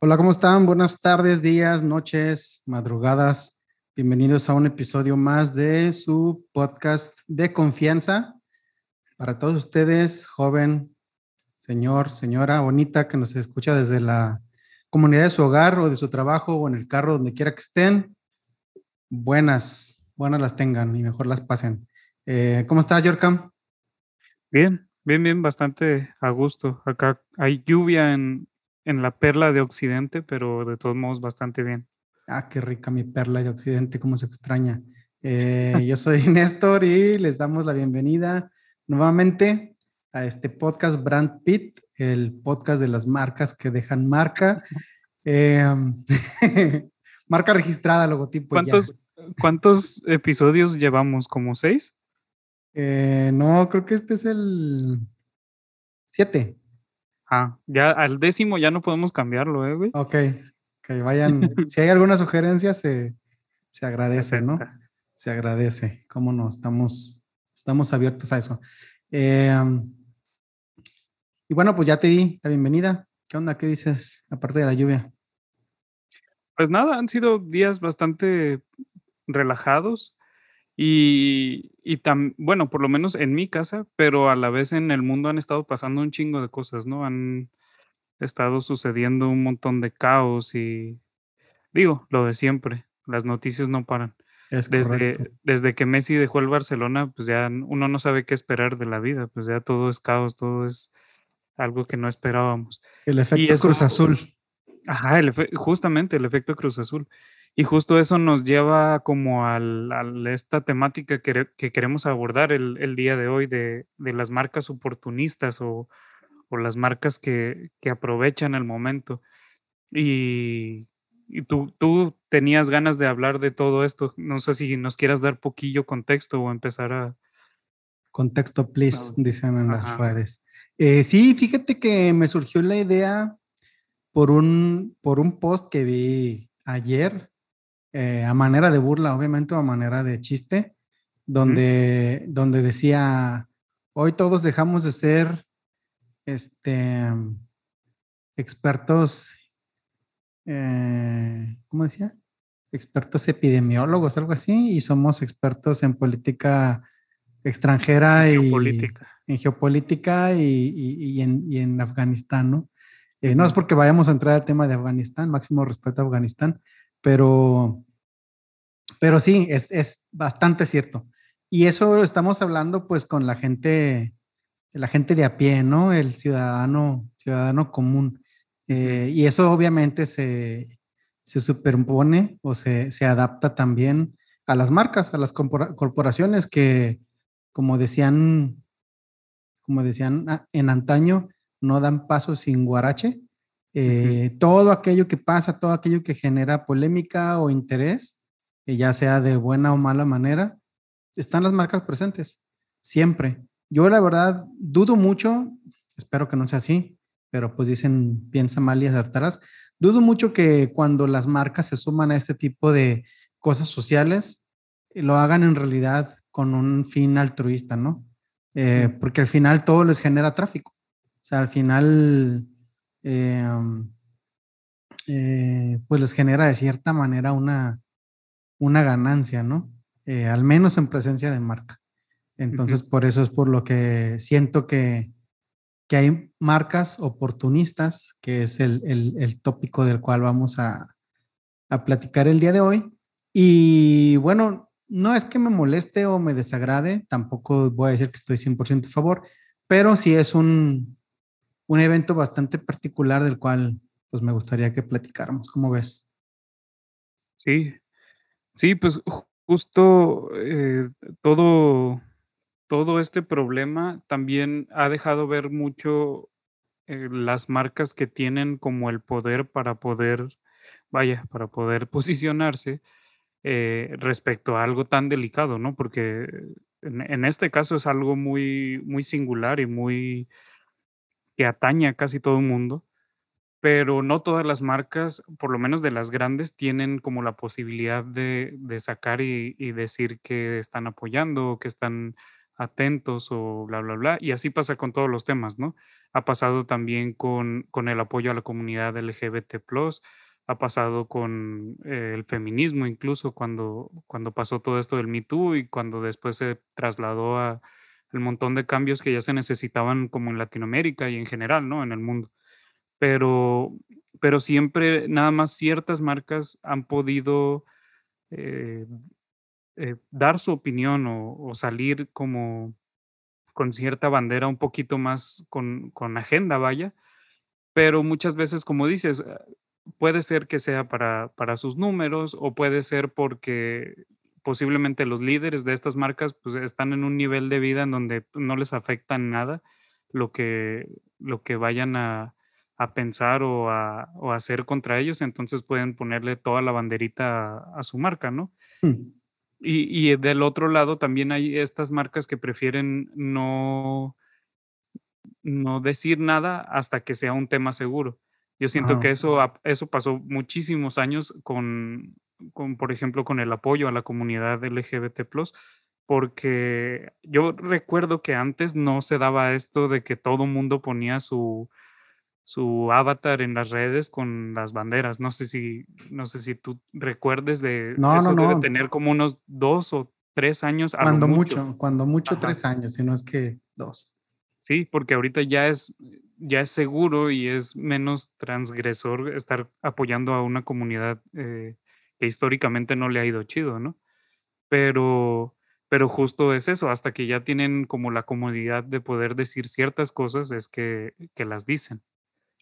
Hola, ¿cómo están? Buenas tardes, días, noches, madrugadas. Bienvenidos a un episodio más de su podcast de confianza. Para todos ustedes, joven, señor, señora, bonita, que nos escucha desde la comunidad de su hogar o de su trabajo o en el carro, donde quiera que estén. Buenas, buenas las tengan y mejor las pasen. Eh, ¿Cómo estás, Yorkam? Bien, bien, bien, bastante a gusto. Acá hay lluvia en, en la perla de Occidente, pero de todos modos bastante bien. Ah, qué rica mi perla de Occidente, cómo se extraña. Eh, yo soy Néstor y les damos la bienvenida nuevamente a este podcast Brand Pit, el podcast de las marcas que dejan marca. Em, marca registrada, logotipo. ¿Cuántos, ¿Cuántos episodios llevamos? ¿Como seis? Eh, no, creo que este es el siete. Ah, ya al décimo ya no podemos cambiarlo, ¿eh, güey? Ok, que vayan. si hay alguna sugerencia, se, se agradece, ¿no? Se agradece. ¿Cómo no? Estamos, estamos abiertos a eso. Em, y bueno, pues ya te di la bienvenida. ¿Qué onda? ¿Qué dices aparte de la lluvia? Pues nada, han sido días bastante relajados y, y bueno, por lo menos en mi casa, pero a la vez en el mundo han estado pasando un chingo de cosas, ¿no? Han estado sucediendo un montón de caos y digo, lo de siempre, las noticias no paran. desde, desde que Messi dejó el Barcelona, pues ya uno no sabe qué esperar de la vida, pues ya todo es caos, todo es algo que no esperábamos. El efecto Cruz Azul. Ajá, justamente el efecto Cruz Azul. Y justo eso nos lleva como a esta temática que, queremos abordar el, día de hoy de, las marcas oportunistas o, las marcas que, aprovechan el momento. Y, tú, tú, tenías ganas de hablar de todo esto. No sé si nos quieras dar poquillo contexto o empezar a... Contexto, please, dicen en las redes. Eh, sí, fíjate que me surgió la idea por un, por un post que vi ayer eh, a manera de burla, obviamente, o a manera de chiste, donde, donde decía, hoy todos dejamos de ser este, expertos, eh, ¿cómo decía? Expertos epidemiólogos, algo así, y somos expertos en política extranjera y en geopolítica y, en, Afganistán, ¿no? Eh, no es porque vayamos a entrar al tema de Afganistán, máximo respeto a Afganistán, pero, pero sí, es, es bastante cierto. Y eso estamos hablando pues con la gente, la gente de a pie, ¿no? El ciudadano, ciudadano común. Eh, y eso obviamente se, se superpone o se, se, adapta también a las marcas, a las corporaciones que, como decían, como decían en antaño, no dan paso sin guarache. Eh, todo aquello que pasa, todo aquello que genera polémica o interés, ya sea de buena o mala manera, están las marcas presentes, siempre. Yo la verdad dudo mucho, espero que no sea así, pero pues dicen, piensa mal y acertarás. Dudo mucho que cuando las marcas se suman a este tipo de cosas sociales, eh, lo hagan en realidad con un fin altruista, ¿no? Eh, porque al final todo les genera tráfico. O sea, al final Em, eh, pues les genera de cierta manera una, una ganancia, ¿no? Eh, al menos en presencia de marca. Entonces, por eso es por lo que siento que, que hay marcas oportunistas, que es el, el, tópico del cual vamos a, a, platicar el día de hoy. Y bueno, no es que me moleste o me desagrade, tampoco voy a decir que estoy 100% a favor, pero sí es un, un evento bastante particular del cual pues me gustaría que platicáramos. ¿Cómo ves? Sí, sí, pues justo eh, todo, todo este problema también ha dejado ver mucho eh, las marcas que tienen como el poder para poder, vaya, para poder posicionarse eh, respecto a algo tan delicado, ¿no? Porque en, en, este caso es algo muy, muy singular y muy que atañe a casi todo el mundo. pero no todas las marcas, por lo menos de las grandes, tienen como la posibilidad de, sacar y, decir que están apoyando que están atentos o bla, bla, bla. Y así pasa con todos los temas, ¿no? Ha pasado también con, con el apoyo a la comunidad LGBT, ha pasado con eh, el feminismo, incluso cuando, cuando pasó todo esto del Me Too y cuando después se trasladó a el montón de cambios que ya se necesitaban como en Latinoamérica y en general, ¿no? En el mundo pero, pero siempre nada más ciertas marcas han podido eh, eh, dar su opinión o, salir como con cierta bandera un poquito más con, con, agenda, vaya, pero muchas veces, como dices, puede ser que sea para, para sus números o puede ser porque posiblemente los líderes de estas marcas pues, están en un nivel de vida en donde no les afecta nada lo que, lo que vayan a, a pensar o a, hacer contra ellos, entonces pueden ponerle toda la banderita a, su marca, ¿no? Hmm. Y, del otro lado también hay estas marcas que prefieren no, no decir nada hasta que sea un tema seguro. Yo siento que eso, eso pasó muchísimos años con, con, por ejemplo, con el apoyo a la comunidad LGBT, porque yo recuerdo que antes no se daba esto de que todo mundo ponía su, su avatar en las redes con las banderas. No sé si, no sé si tú recuerdes de no, eso no, debe tener como unos dos o tres años. Cuando mucho. cuando mucho tres años, si no es que dos. Sí, porque ahorita ya es, ya es seguro y es menos transgresor estar apoyando a una comunidad eh, que históricamente no le ha ido chido, ¿no? Pero, pero justo es eso, hasta que ya tienen como la comodidad de poder decir ciertas cosas, es que, que las dicen.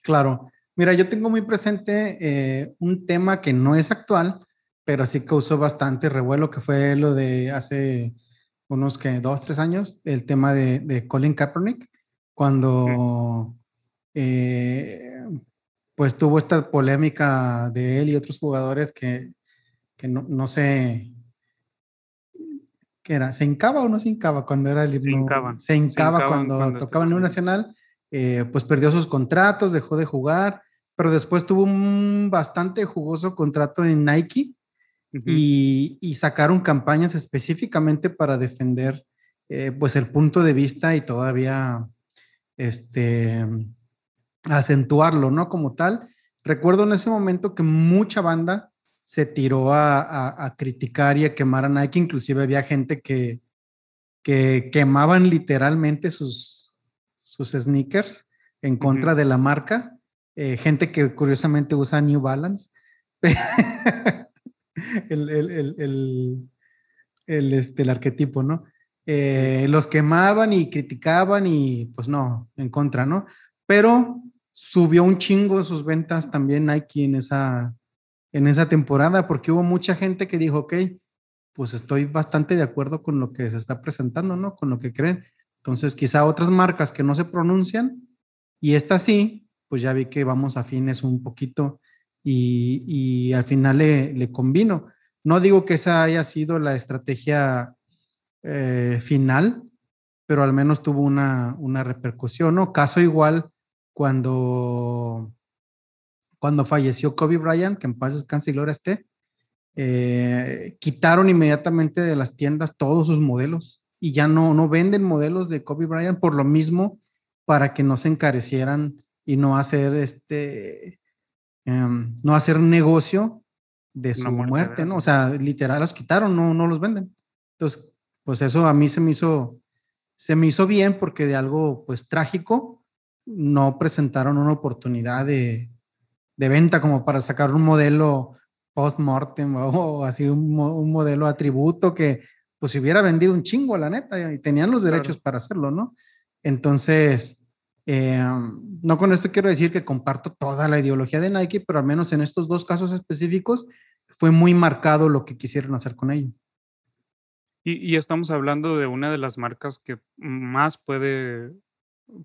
Claro. Mira, yo tengo muy presente eh, un tema que no es actual, pero sí causó bastante revuelo, que fue lo de hace unos que dos, tres años, el tema de, Colin Kaepernick, cuando eh, pues tuvo esta polémica de él y otros jugadores que, no, no sé, ¿qué era? ¿Se hincaba o no se hincaba cuando era el himno? Se hincaba, cuando, tocaban en un nacional eh, pues perdió sus contratos, dejó de jugar, pero después tuvo un bastante jugoso contrato en Nike y, sacaron campañas específicamente para defender eh, pues el punto de vista y todavía este, acentuarlo, ¿no? Como tal. Recuerdo en ese momento que mucha banda se tiró a, criticar y a quemar a Nike, inclusive había gente que, que quemaban literalmente sus, sus sneakers en contra de la marca. Eh, gente que curiosamente usa New Balance. el, el, este, el arquetipo, ¿no? Eh, los quemaban y criticaban y pues no, en contra, ¿no? Pero subió un chingo sus ventas también Nike en esa, en esa temporada porque hubo mucha gente que dijo, ok, pues estoy bastante de acuerdo con lo que se está presentando, ¿no? Con lo que creen. Entonces, quizá otras marcas que no se pronuncian y esta sí, pues ya vi que vamos afines un poquito y, al final le, le, combino. No digo que esa haya sido la estrategia eh, final, pero al menos tuvo una, una repercusión, ¿no? Caso igual cuando, cuando falleció Kobe Bryant, que en paz descanse y gloria esté, eh, quitaron inmediatamente de las tiendas todos sus modelos y ya no, no venden modelos de Kobe Bryant por lo mismo para que no se encarecieran y no hacer este, em, no hacer negocio de su muerte, ¿no? O sea, literal los quitaron, no, no los venden. Entonces, pues eso a mí se me hizo, se me hizo bien porque de algo pues trágico no presentaron una oportunidad de, de venta como para sacar un modelo post-mortem o así un, un modelo atributo que pues si hubiera vendido un chingo, la neta, y tenían los derechos para hacerlo, ¿no? Entonces, eh, no con esto quiero decir que comparto toda la ideología de Nike, pero al menos en estos dos casos específicos fue muy marcado lo que quisieron hacer con ello. Y, estamos hablando de una de las marcas que más puede,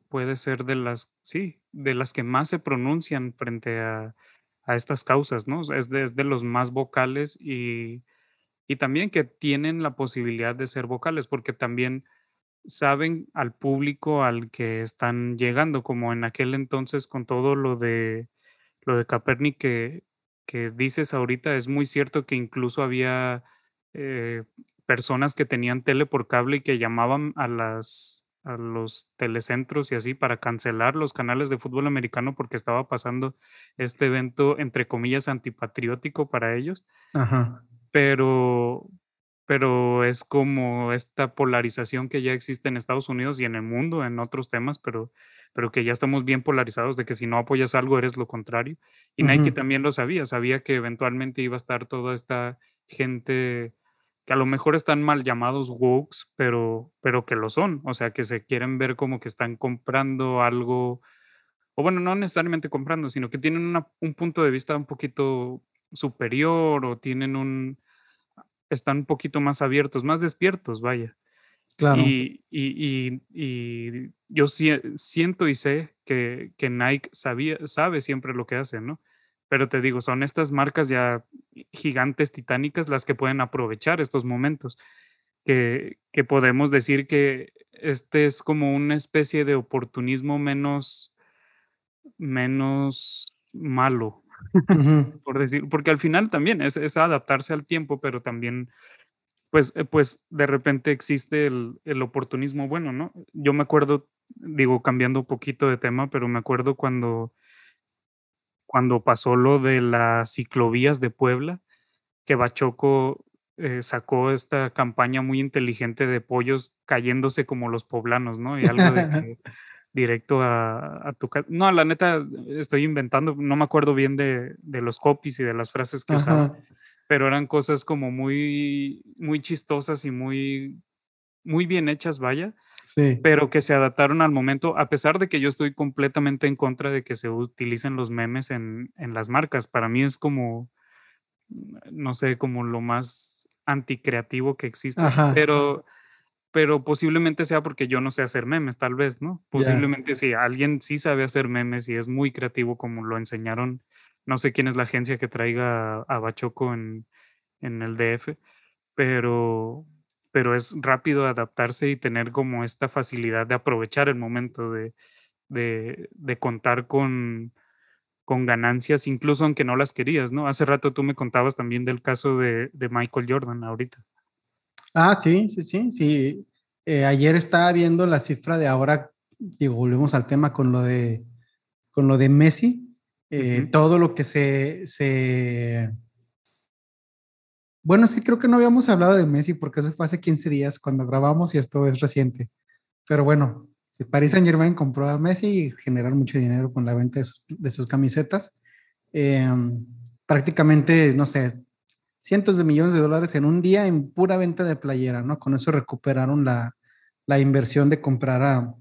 puede ser de las, sí, de las que más se pronuncian frente a, a estas causas, ¿no? Es es de los más vocales y y también que tienen la posibilidad de ser vocales, porque también saben al público al que están llegando, como en aquel entonces con todo lo de lo de Kaepernick que, que dices ahorita, es muy cierto que incluso había eh, personas que tenían tele por cable y que llamaban a las a los telecentros y así para cancelar los canales de fútbol americano porque estaba pasando este evento entre comillas antipatriótico para ellos. Ajá. Pero pero es como esta polarización que ya existe en Estados Unidos y en el mundo en otros temas, pero pero que ya estamos bien polarizados de que si no apoyas algo eres lo contrario. Y Nike también lo sabía, sabía que eventualmente iba a estar toda esta gente que a lo mejor están mal llamados wokes, pero, pero que lo son, o sea, que se quieren ver como que están comprando algo, o bueno, no necesariamente comprando, sino que tienen un punto de vista un poquito superior o tienen un, están un poquito más abiertos, más despiertos, vaya. Claro. Y, y, y, yo siento y sé que, que Nike sabía, sabe siempre lo que hace, ¿no? Pero te digo, son estas marcas ya gigantes, titánicas, las que pueden aprovechar estos momentos. Que, que podemos decir que este es como una especie de oportunismo menos, menos malo, por decir, porque al final también es, es, adaptarse al tiempo, pero también, pues, eh, pues de repente existe el, el, oportunismo bueno, ¿no? Yo me acuerdo, digo, cambiando un poquito de tema, pero me acuerdo cuando cuando pasó lo de las ciclovías de Puebla, que Bachoco eh, sacó esta campaña muy inteligente de pollos cayéndose como los poblanos, ¿no? Y algo de directo a, tu casa. No, la neta, estoy inventando, no me acuerdo bien de, los copies y de las frases que usaba, pero eran cosas como muy, muy chistosas y muy, muy bien hechas, vaya pero que se adaptaron al momento, a pesar de que yo estoy completamente en contra de que se utilicen los memes en, en las marcas. Para mí es como, no sé, como lo más anticreativo que existe, pero pero posiblemente sea porque yo no sé hacer memes, tal vez, ¿no? Posiblemente si alguien sí sabe hacer memes y es muy creativo como lo enseñaron, no sé quién es la agencia que traiga a Bachoco en, en el DF, pero, pero es rápido adaptarse y tener como esta facilidad de aprovechar el momento de, de, contar con, con ganancias, incluso aunque no las querías, ¿no? Hace rato tú me contabas también del caso de, de Michael Jordan ahorita. Ah, sí, sí, sí, sí. Eh, ayer estaba viendo la cifra de ahora, digo, volvemos al tema con lo de, con lo de Messi, eh, todo lo que se, se bueno, sí, creo que no habíamos hablado de Messi porque eso fue hace 15 días cuando grabamos y esto es reciente. Pero bueno, Paris Saint Germain compró a Messi y generaron mucho dinero con la venta de sus, camisetas. Em, prácticamente, no sé, cientos de millones de dólares en un día en pura venta de playera, ¿no? Con eso recuperaron la, la inversión de comprar a,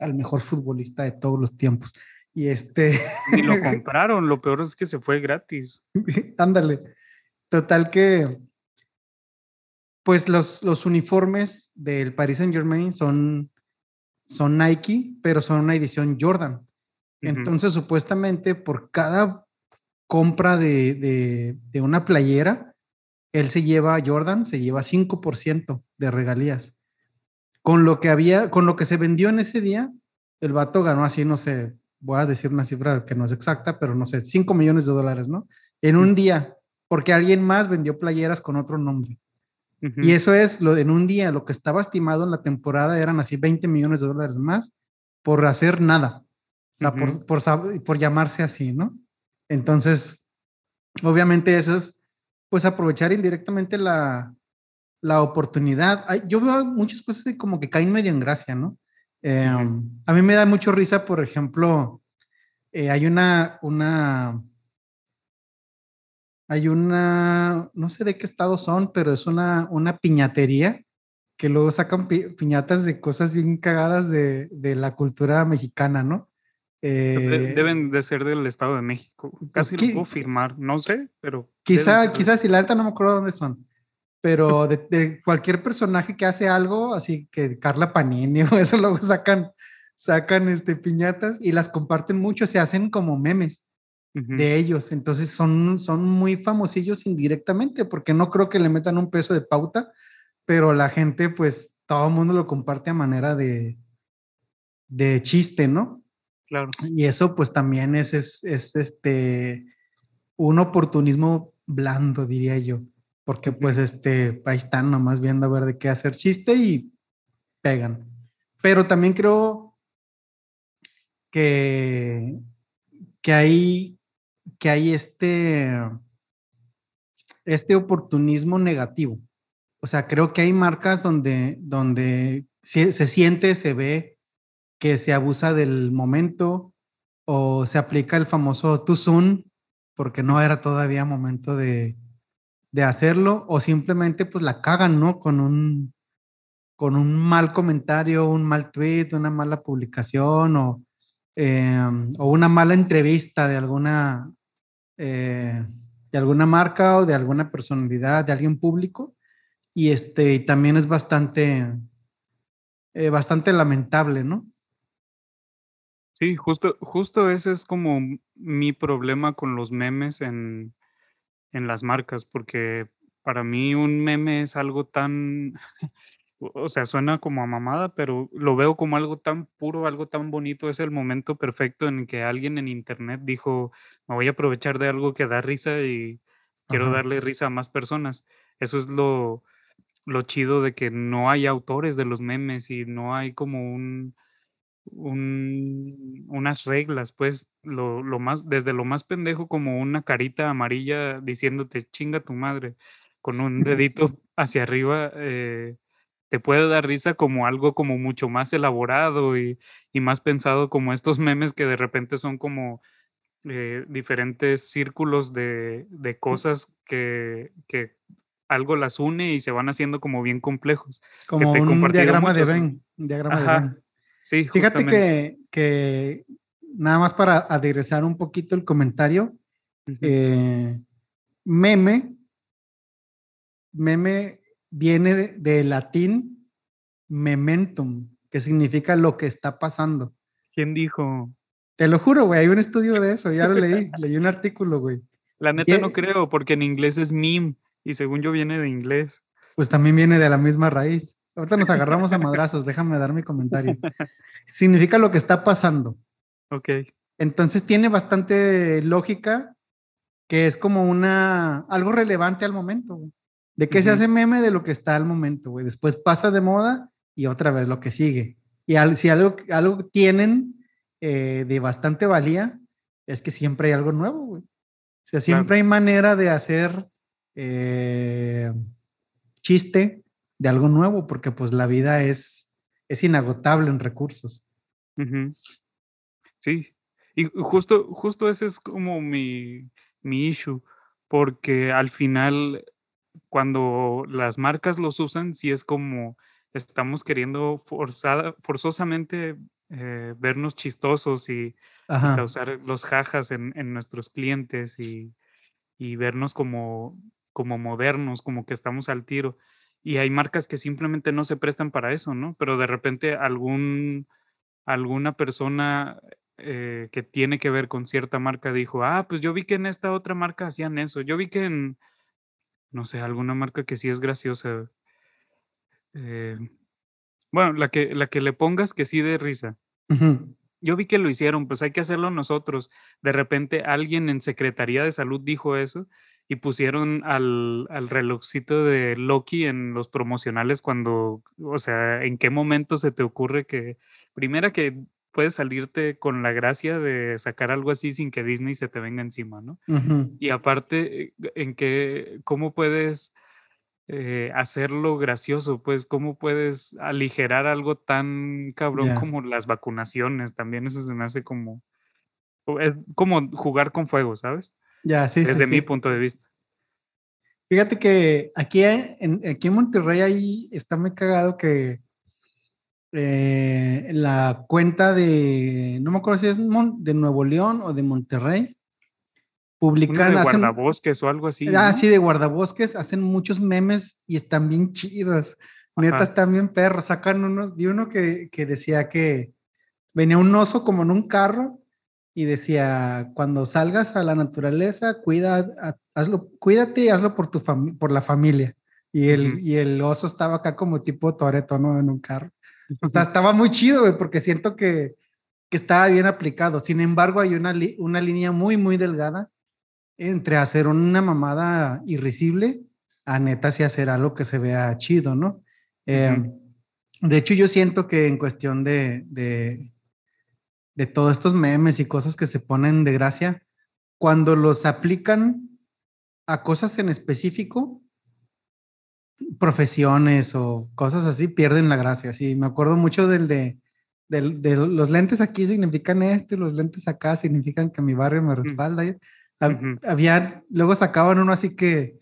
al mejor futbolista de todos los tiempos. Y este... Y lo compraron, lo peor es que se fue gratis. Ándale. Total que, pues los, los uniformes del Paris Saint Germain son, son Nike, pero son una edición Jordan. Entonces, supuestamente, por cada compra de, de, una playera, él se lleva, Jordan se lleva 5% de regalías. Con lo que había, con lo que se vendió en ese día, el vato ganó así, no sé, voy a decir una cifra que no es exacta, pero no sé, 5 millones de dólares, ¿no? En un día porque alguien más vendió playeras con otro nombre. Y eso es lo de en un día, lo que estaba estimado en la temporada eran así 20 millones de dólares más por hacer nada, o sea, por, por, llamarse así, ¿no? Entonces, obviamente eso es, pues, aprovechar indirectamente la, la oportunidad. yo veo muchas cosas que como que caen medio en gracia, ¿no? Em, a mí me da mucho risa, por ejemplo, eh, hay una, una hay una, no sé de qué estado son, pero es una, una piñatería que luego sacan piñatas de cosas bien cagadas de, de la cultura mexicana, ¿no? Eh, deben de ser del Estado de México. Casi lo puedo firmar, no sé, pero. Quizá, quizás, si la neta no me acuerdo dónde son. Pero de, de, cualquier personaje que hace algo, así que Carla Panini o eso, luego sacan, sacan este, piñatas y las comparten mucho, se hacen como memes de ellos. Entonces son, son muy famosillos indirectamente, porque no creo que le metan un peso de pauta, pero la gente, pues todo el mundo lo comparte a manera de, de chiste, ¿no? Claro. Y eso pues también es, es, es este, un oportunismo blando, diría yo, porque pues este, ahí están nomás viendo a ver de qué hacer chiste y pegan. Pero también creo que, que hay, que hay este, este oportunismo negativo. O sea, creo que hay marcas donde, donde se, siente, se ve que se abusa del momento o se aplica el famoso too soon porque no era todavía momento de, de hacerlo o simplemente pues la cagan, ¿no? Con un, con un mal comentario, un mal tweet, una mala publicación o, em, o una mala entrevista de alguna, eh, de alguna marca o de alguna personalidad, de alguien público. Y este también es bastante, eh, bastante lamentable, ¿no? Sí, justo, justo ese es como mi problema con los memes en, en las marcas, porque para mí un meme es algo tan, o sea, suena como a mamada, pero lo veo como algo tan puro, algo tan bonito. Es el momento perfecto en que alguien en internet dijo, me voy a aprovechar de algo que da risa y quiero darle risa a más personas. Eso es lo, lo chido de que no hay autores de los memes y no hay como un un, unas reglas, pues, lo, lo, más, desde lo más pendejo como una carita amarilla diciéndote chinga tu madre, con un dedito hacia arriba, eh, te puede dar risa como algo como mucho más elaborado y, y, más pensado como estos memes que de repente son como eh, diferentes círculos de, de cosas que, que, algo las une y se van haciendo como bien complejos. Como un diagrama de Ben, un diagrama de Ben. Sí, Fíjate que, que, nada más para aderezar un poquito el comentario, eh, meme, meme viene de, latín mementum, que significa lo que está pasando. ¿Quién dijo? Te lo juro, güey, hay un estudio de eso, ya lo leí, leí un artículo, güey. La neta no creo, porque en inglés es meme, y según yo viene de inglés. Pues también viene de la misma raíz. Ahorita nos agarramos a madrazos, déjame dar mi comentario. Significa lo que está pasando. Ok. Entonces tiene bastante lógica que es como una, algo relevante al momento, De que se hace meme de lo que está al momento, güey. Después pasa de moda y otra vez lo que sigue. Y si algo, algo tienen eh, de bastante valía, es que siempre hay algo nuevo, güey. O sea, siempre hay manera de hacer eh, chiste de algo nuevo, porque pues la vida es, es inagotable en recursos. Sí, y justo, justo ese es como mi, mi issue, porque al final, cuando las marcas los usan, sí es como estamos queriendo forzada, forzosamente eh, vernos chistosos y, causar los jajas en, en nuestros clientes y, y, vernos como, como modernos, como que estamos al tiro y hay marcas que simplemente no se prestan para eso, ¿no? Pero de repente algún, alguna persona eh, que tiene que ver con cierta marca dijo, ah, pues yo vi que en esta otra marca hacían eso, yo vi que en, no sé, alguna marca que sí es graciosa. Eh, bueno, la que, la que le pongas que sí de risa. Yo vi que lo hicieron, pues hay que hacerlo nosotros. De repente alguien en Secretaría de Salud dijo eso y pusieron al, al relojcito de Loki en los promocionales cuando, o sea, ¿en qué momento se te ocurre que, primera que puedes salirte con la gracia de sacar algo así sin que Disney se te venga encima, ¿no? Y aparte, en qué, ¿cómo puedes eh, hacerlo gracioso? Pues, ¿cómo puedes aligerar algo tan cabrón como las vacunaciones? También eso se me hace como, es como jugar con fuego, ¿sabes? Ya, sí, Desde mi punto de vista. Fíjate que aquí en, aquí en Monterrey ahí está muy cagado que eh, la cuenta de, no me acuerdo si es de Nuevo León o de Monterrey, publican... de guardabosques o algo así. Ah, sí, de guardabosques, hacen muchos memes y están bien chidos. Neta, están bien perros. Sacan unos, vi uno que, que decía que venía un oso como en un carro y decía, cuando salgas a la naturaleza, cuida, hazlo, cuídate y hazlo por, tu por la familia. Y el, y el oso estaba acá como tipo Toreto, ¿no? En un carro. Estaba muy chido, güey, porque siento que que estaba bien aplicado. Sin embargo, hay una, una línea muy, muy delgada entre hacer una mamada irrisible a neta sí hacer algo que se vea chido, ¿no? Em, de hecho, yo siento que en cuestión de, de, de todos estos memes y cosas que se ponen de gracia, cuando los aplican a cosas en específico, profesiones o cosas así, pierden la gracia. Sí, me acuerdo mucho del de, de los lentes aquí significan esto y los lentes acá significan que mi barrio me respalda. Había, luego sacaban uno así que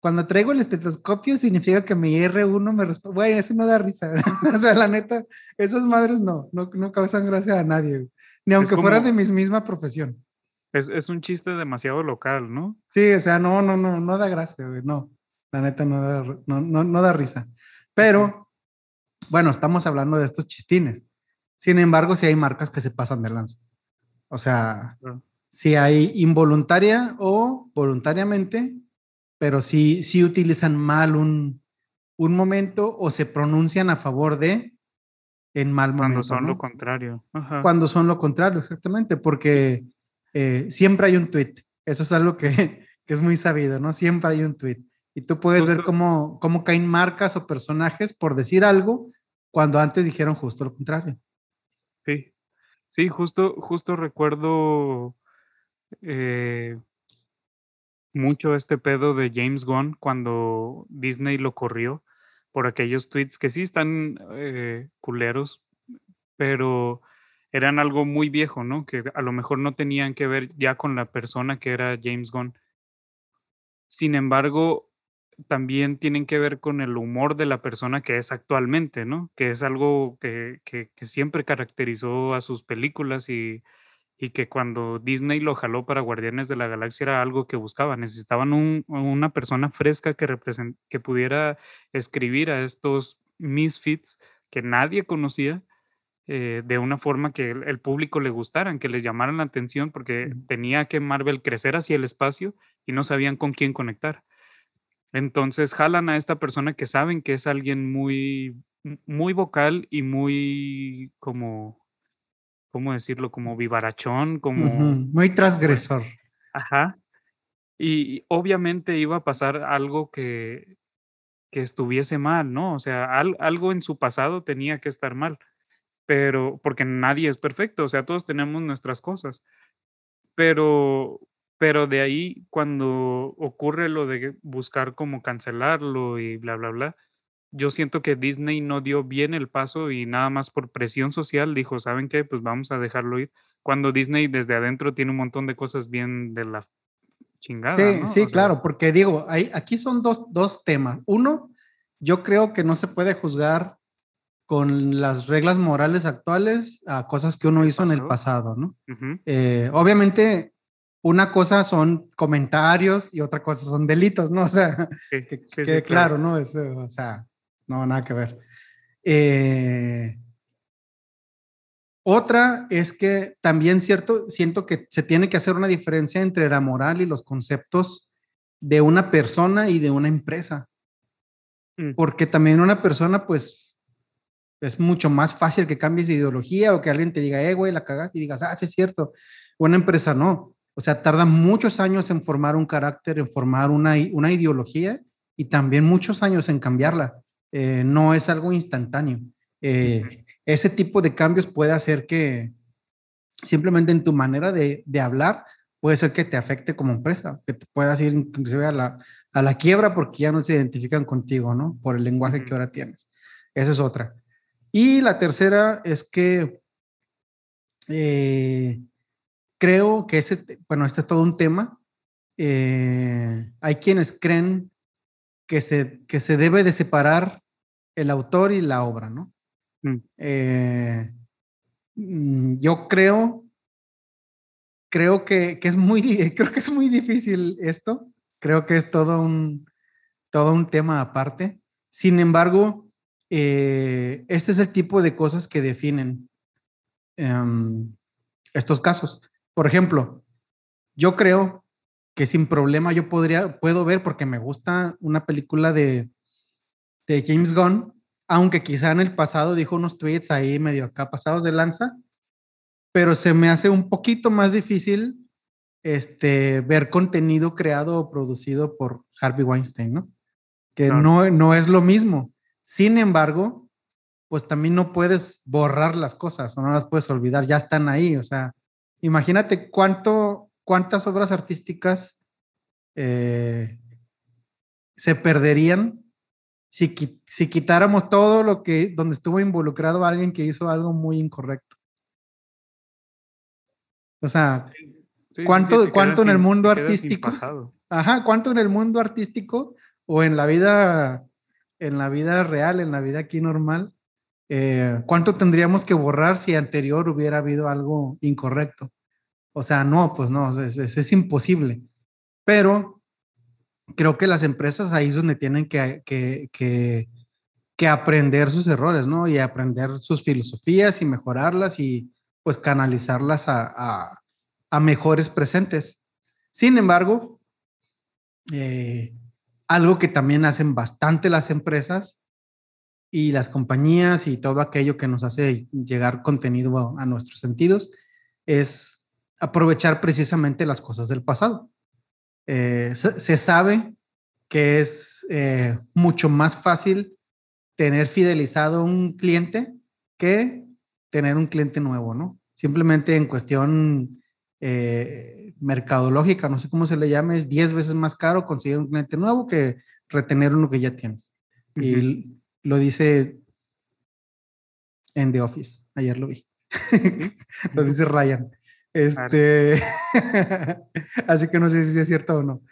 cuando traigo el estetoscopio significa que mi R1 me respalda. Güey, eso no da risa. o sea, la neta, esas madres no, no, no causan gracia a nadie. Ni aunque fuera de mi misma profesión. Es, es, un chiste demasiado local, ¿no? Sí, o sea, no, no, no, no da gracia, güey, no. La neta no da, no, no, no da risa. Pero, bueno, estamos hablando de estos chistines. Sin embargo, sí hay marcas que se pasan de lanza. O sea, si hay involuntaria o voluntariamente, pero sí, sí utilizan mal un, un momento o se pronuncian a favor de en mal momento. Cuando son lo contrario. Cuando son lo contrario, exactamente, porque eh, siempre hay un tweet. Eso es algo que, que, es muy sabido, ¿no? Siempre hay un tweet. Y tú puedes ver cómo, cómo caen marcas o personajes por decir algo cuando antes dijeron justo lo contrario. Sí, sí, justo, justo recuerdo eh, mucho este pedo de James Gunn cuando Disney lo corrió por aquellos tweets que sí están eh, culeros, pero eran algo muy viejo, ¿no? Que a lo mejor no tenían que ver ya con la persona que era James Gunn. Sin embargo, también tienen que ver con el humor de la persona que es actualmente, ¿no? Que es algo que, que, que siempre caracterizó a sus películas y, y, que cuando Disney lo jaló para Guardianes de la Galaxia era algo que buscaban. Necesitaban un, una persona fresca que, que pudiera escribir a estos misfits que nadie conocía eh, de una forma que el, público le gustaran, que les llamaran la atención, porque tenía que Marvel crecer hacia el espacio y no sabían con quién conectar. Entonces jalan a esta persona que saben que es alguien muy, muy vocal y muy como, ¿cómo decirlo? Como vivarachón, como... Muy transgresor. Ajá. Y obviamente iba a pasar algo que, que estuviese mal, ¿no? O sea, algo en su pasado tenía que estar mal, pero porque nadie es perfecto, o sea, todos tenemos nuestras cosas, pero pero de ahí, cuando ocurre lo de buscar cómo cancelarlo y bla, bla, bla, yo siento que Disney no dio bien el paso y nada más por presión social dijo, ¿saben qué? Pues vamos a dejarlo ir. Cuando Disney desde adentro tiene un montón de cosas bien de la chingada. Sí, sí, claro, porque digo, hay, aquí son dos, dos temas. Uno, yo creo que no se puede juzgar con las reglas morales actuales a cosas que uno hizo en el pasado, ¿no? Eh, obviamente una cosa son comentarios y otra cosa son delitos, ¿no? O sea, que, claro, ¿no? Eso, o sea, no, nada que ver. Eh, otra es que también cierto, siento que se tiene que hacer una diferencia entre la moral y los conceptos de una persona y de una empresa. Mm. Porque también una persona, pues, es mucho más fácil que cambies de ideología o que alguien te diga, eh, güey, la cagaste y digas, ah, sí es cierto. Una empresa no. O sea, tarda muchos años en formar un carácter, en formar una, una ideología y también muchos años en cambiarla. Eh, no es algo instantáneo. Eh, ese tipo de cambios puede hacer que simplemente en tu manera de, de, hablar, puede ser que te afecte como empresa, que te puedas ir inclusive a la, a la quiebra porque ya no se identifican contigo, ¿no? Por el lenguaje que ahora tienes. Esa es otra. Y la tercera es que eh, creo que ese, bueno, este es todo un tema. Eh, hay quienes creen que se, que se debe de separar el autor y la obra, ¿no? Mm. Eh, mm, yo creo, creo que, que, es muy, creo que es muy difícil esto. Creo que es todo un, todo un tema aparte. Sin embargo, eh, este es el tipo de cosas que definen em, estos casos. Por ejemplo, yo creo que sin problema yo podría, puedo ver porque me gusta una película de, de James Gunn, aunque quizá en el pasado dijo unos tweets ahí medio acá pasados de lanza, pero se me hace un poquito más difícil este, ver contenido creado o producido por Harvey Weinstein, ¿no? Que no, no es lo mismo. Sin embargo, pues también no puedes borrar las cosas o no las puedes olvidar, ya están ahí. O sea, imagínate cuánto, cuántas obras artísticas eh, se perderían si, si quitáramos todo lo que, donde estuvo involucrado alguien que hizo algo muy incorrecto. O sea, ¿cuánto, cuánto en el mundo artístico? Ajá, ¿cuánto en el mundo artístico o en la vida, en la vida real, en la vida aquí normal? Eh, ¿Cuánto tendríamos que borrar si anterior hubiera habido algo incorrecto? O sea, no, pues no, es, imposible. Pero creo que las empresas ahí es donde tienen que, que, que, aprender sus errores, ¿no? Y aprender sus filosofías y mejorarlas y pues canalizarlas a, a, mejores presentes. Sin embargo, eh, algo que también hacen bastante las empresas y las compañías y todo aquello que nos hace llegar contenido a nuestros sentidos es aprovechar precisamente las cosas del pasado. Eh, se, sabe que es eh, mucho más fácil tener fidelizado un cliente que tener un cliente nuevo, ¿no? Simplemente en cuestión eh, mercadológica, no sé cómo se le llame, es 10 veces más caro conseguir un cliente nuevo que retener uno que ya tienes. Y lo dice en The Office, ayer lo vi. lo dice Ryan. Este, así que no sé si es cierto o no,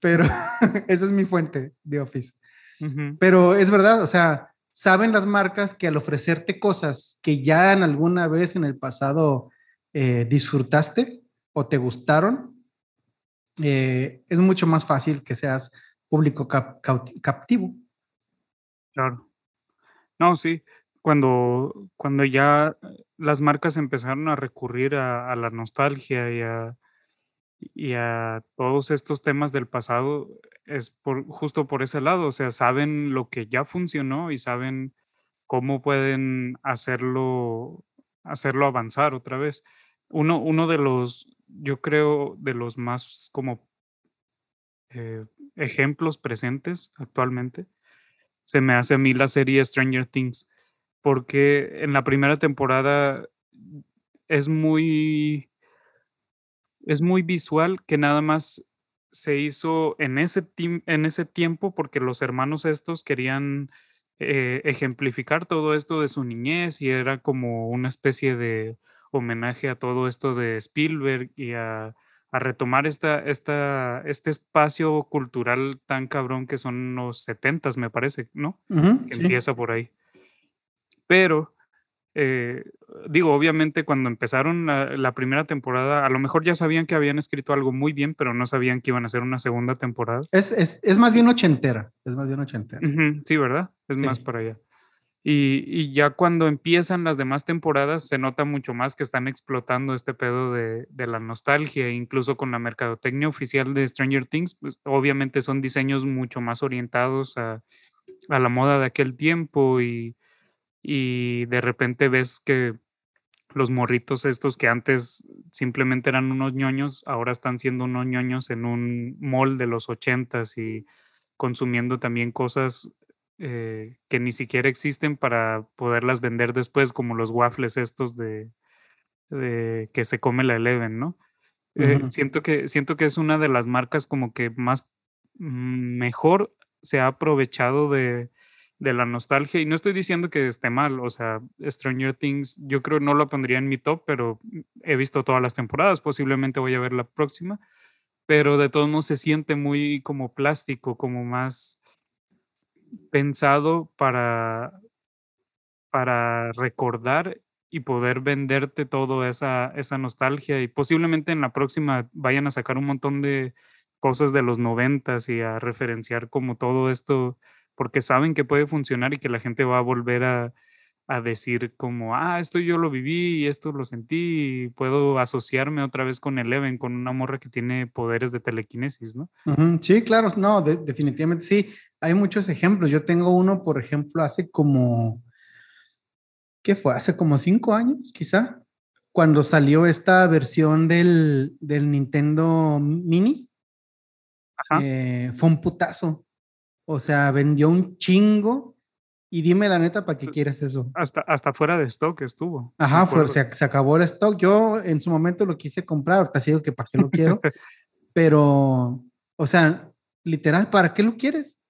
pero esa es mi fuente de Office. Pero es verdad, o sea, saben las marcas que al ofrecerte cosas que ya en alguna vez en el pasado eh, disfrutaste o te gustaron, eh, es mucho más fácil que seas público captivo. Claro. No, sí cuando, cuando ya las marcas empezaron a recurrir a, la nostalgia y a, y a todos estos temas del pasado, es por, justo por ese lado, o sea, saben lo que ya funcionó y saben cómo pueden hacerlo, hacerlo avanzar otra vez. Uno, uno de los, yo creo, de los más como eh, ejemplos presentes actualmente, se me hace a mí la serie Stranger Things porque en la primera temporada es muy, es muy visual que nada más se hizo en ese, en ese tiempo porque los hermanos estos querían eh, ejemplificar todo esto de su niñez y era como una especie de homenaje a todo esto de Spielberg y a, retomar esta, esta, este espacio cultural tan cabrón que son los setentas, me parece, ¿no? que empieza por ahí. Pero, eh, digo, obviamente cuando empezaron la, primera temporada, a lo mejor ya sabían que habían escrito algo muy bien, pero no sabían que iban a hacer una segunda temporada. Es, es, es más bien ochentera, es más bien ochentera. sí, ¿verdad? Es más para allá. Y, y, ya cuando empiezan las demás temporadas se nota mucho más que están explotando este pedo de, de la nostalgia, incluso con la mercadotecnia oficial de Stranger Things, pues obviamente son diseños mucho más orientados a, a la moda de aquel tiempo y, y de repente ves que los morritos estos que antes simplemente eran unos ñoños, ahora están siendo unos ñoños en un mall de los ochentas y consumiendo también cosas eh, que ni siquiera existen para poderlas vender después, como los waffles estos de, que se come la Eleven, ¿no? Eh, siento, que, siento que es una de las marcas como que más mm, mejor se ha aprovechado de, de la nostalgia. Y no estoy diciendo que esté mal, o sea, Stranger Things, yo creo no lo pondría en mi top, pero he visto todas las temporadas, posiblemente voy a ver la próxima, pero de todos modos se siente muy como plástico, como más pensado para, para recordar y poder venderte toda esa, esa nostalgia y posiblemente en la próxima vayan a sacar un montón de cosas de los noventas y a referenciar como todo esto porque saben que puede funcionar y que la gente va a volver a, decir como, ah, esto yo lo viví y esto lo sentí y puedo asociarme otra vez con Eleven, con una morra que tiene poderes de telequinesis, ¿no? Sí, claro, no, definitivamente sí. Hay muchos ejemplos. Yo tengo uno, por ejemplo, hace como, ¿qué fue? Hace como cinco años, quizá, cuando salió esta versión del, Nintendo Mini, eh, fue un putazo. O sea, vendió un chingo. Y dime la neta, ¿para qué quieres eso? Hasta, hasta fuera de stock estuvo. Ajá, fue, se, se, acabó el stock. Yo en su momento lo quise comprar, ahorita sido que para qué lo quiero. pero, o sea, literal, ¿para qué lo quieres?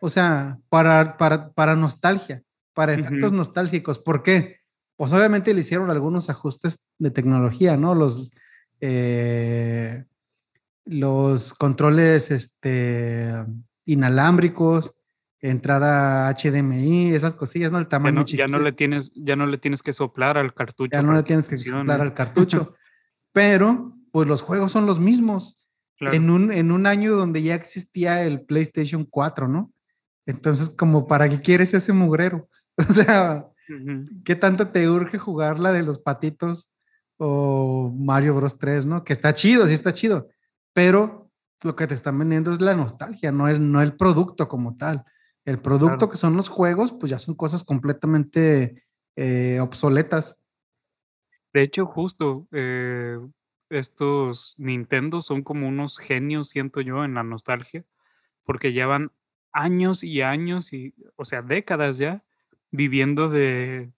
O sea, para, para, para nostalgia, para efectos nostálgicos. ¿Por qué? Pues obviamente le hicieron algunos ajustes de tecnología, ¿no? Los, eh, los controles este, inalámbricos, entrada HDMI, esas cosillas, ¿no? El tamaño ya no, ya no le tienes, ya no le tienes que soplar al cartucho. Ya no le tienes que soplar al cartucho. pero, pues los juegos son los mismos. En, un, en un año donde ya existía el PlayStation 4, ¿no? Entonces, como para qué quieres ese mugrero? O sea, ¿qué tanto te urge jugar la de los patitos o Mario Bros 3, ¿no? Que está chido, sí está chido, pero lo que te están vendiendo es la nostalgia, no el, no el producto como tal. El producto que son los juegos, pues ya son cosas completamente eh, obsoletas. De hecho, justo eh, estos Nintendo son como unos genios, siento yo, en la nostalgia, porque llevan años y años, y, o sea, décadas ya, viviendo de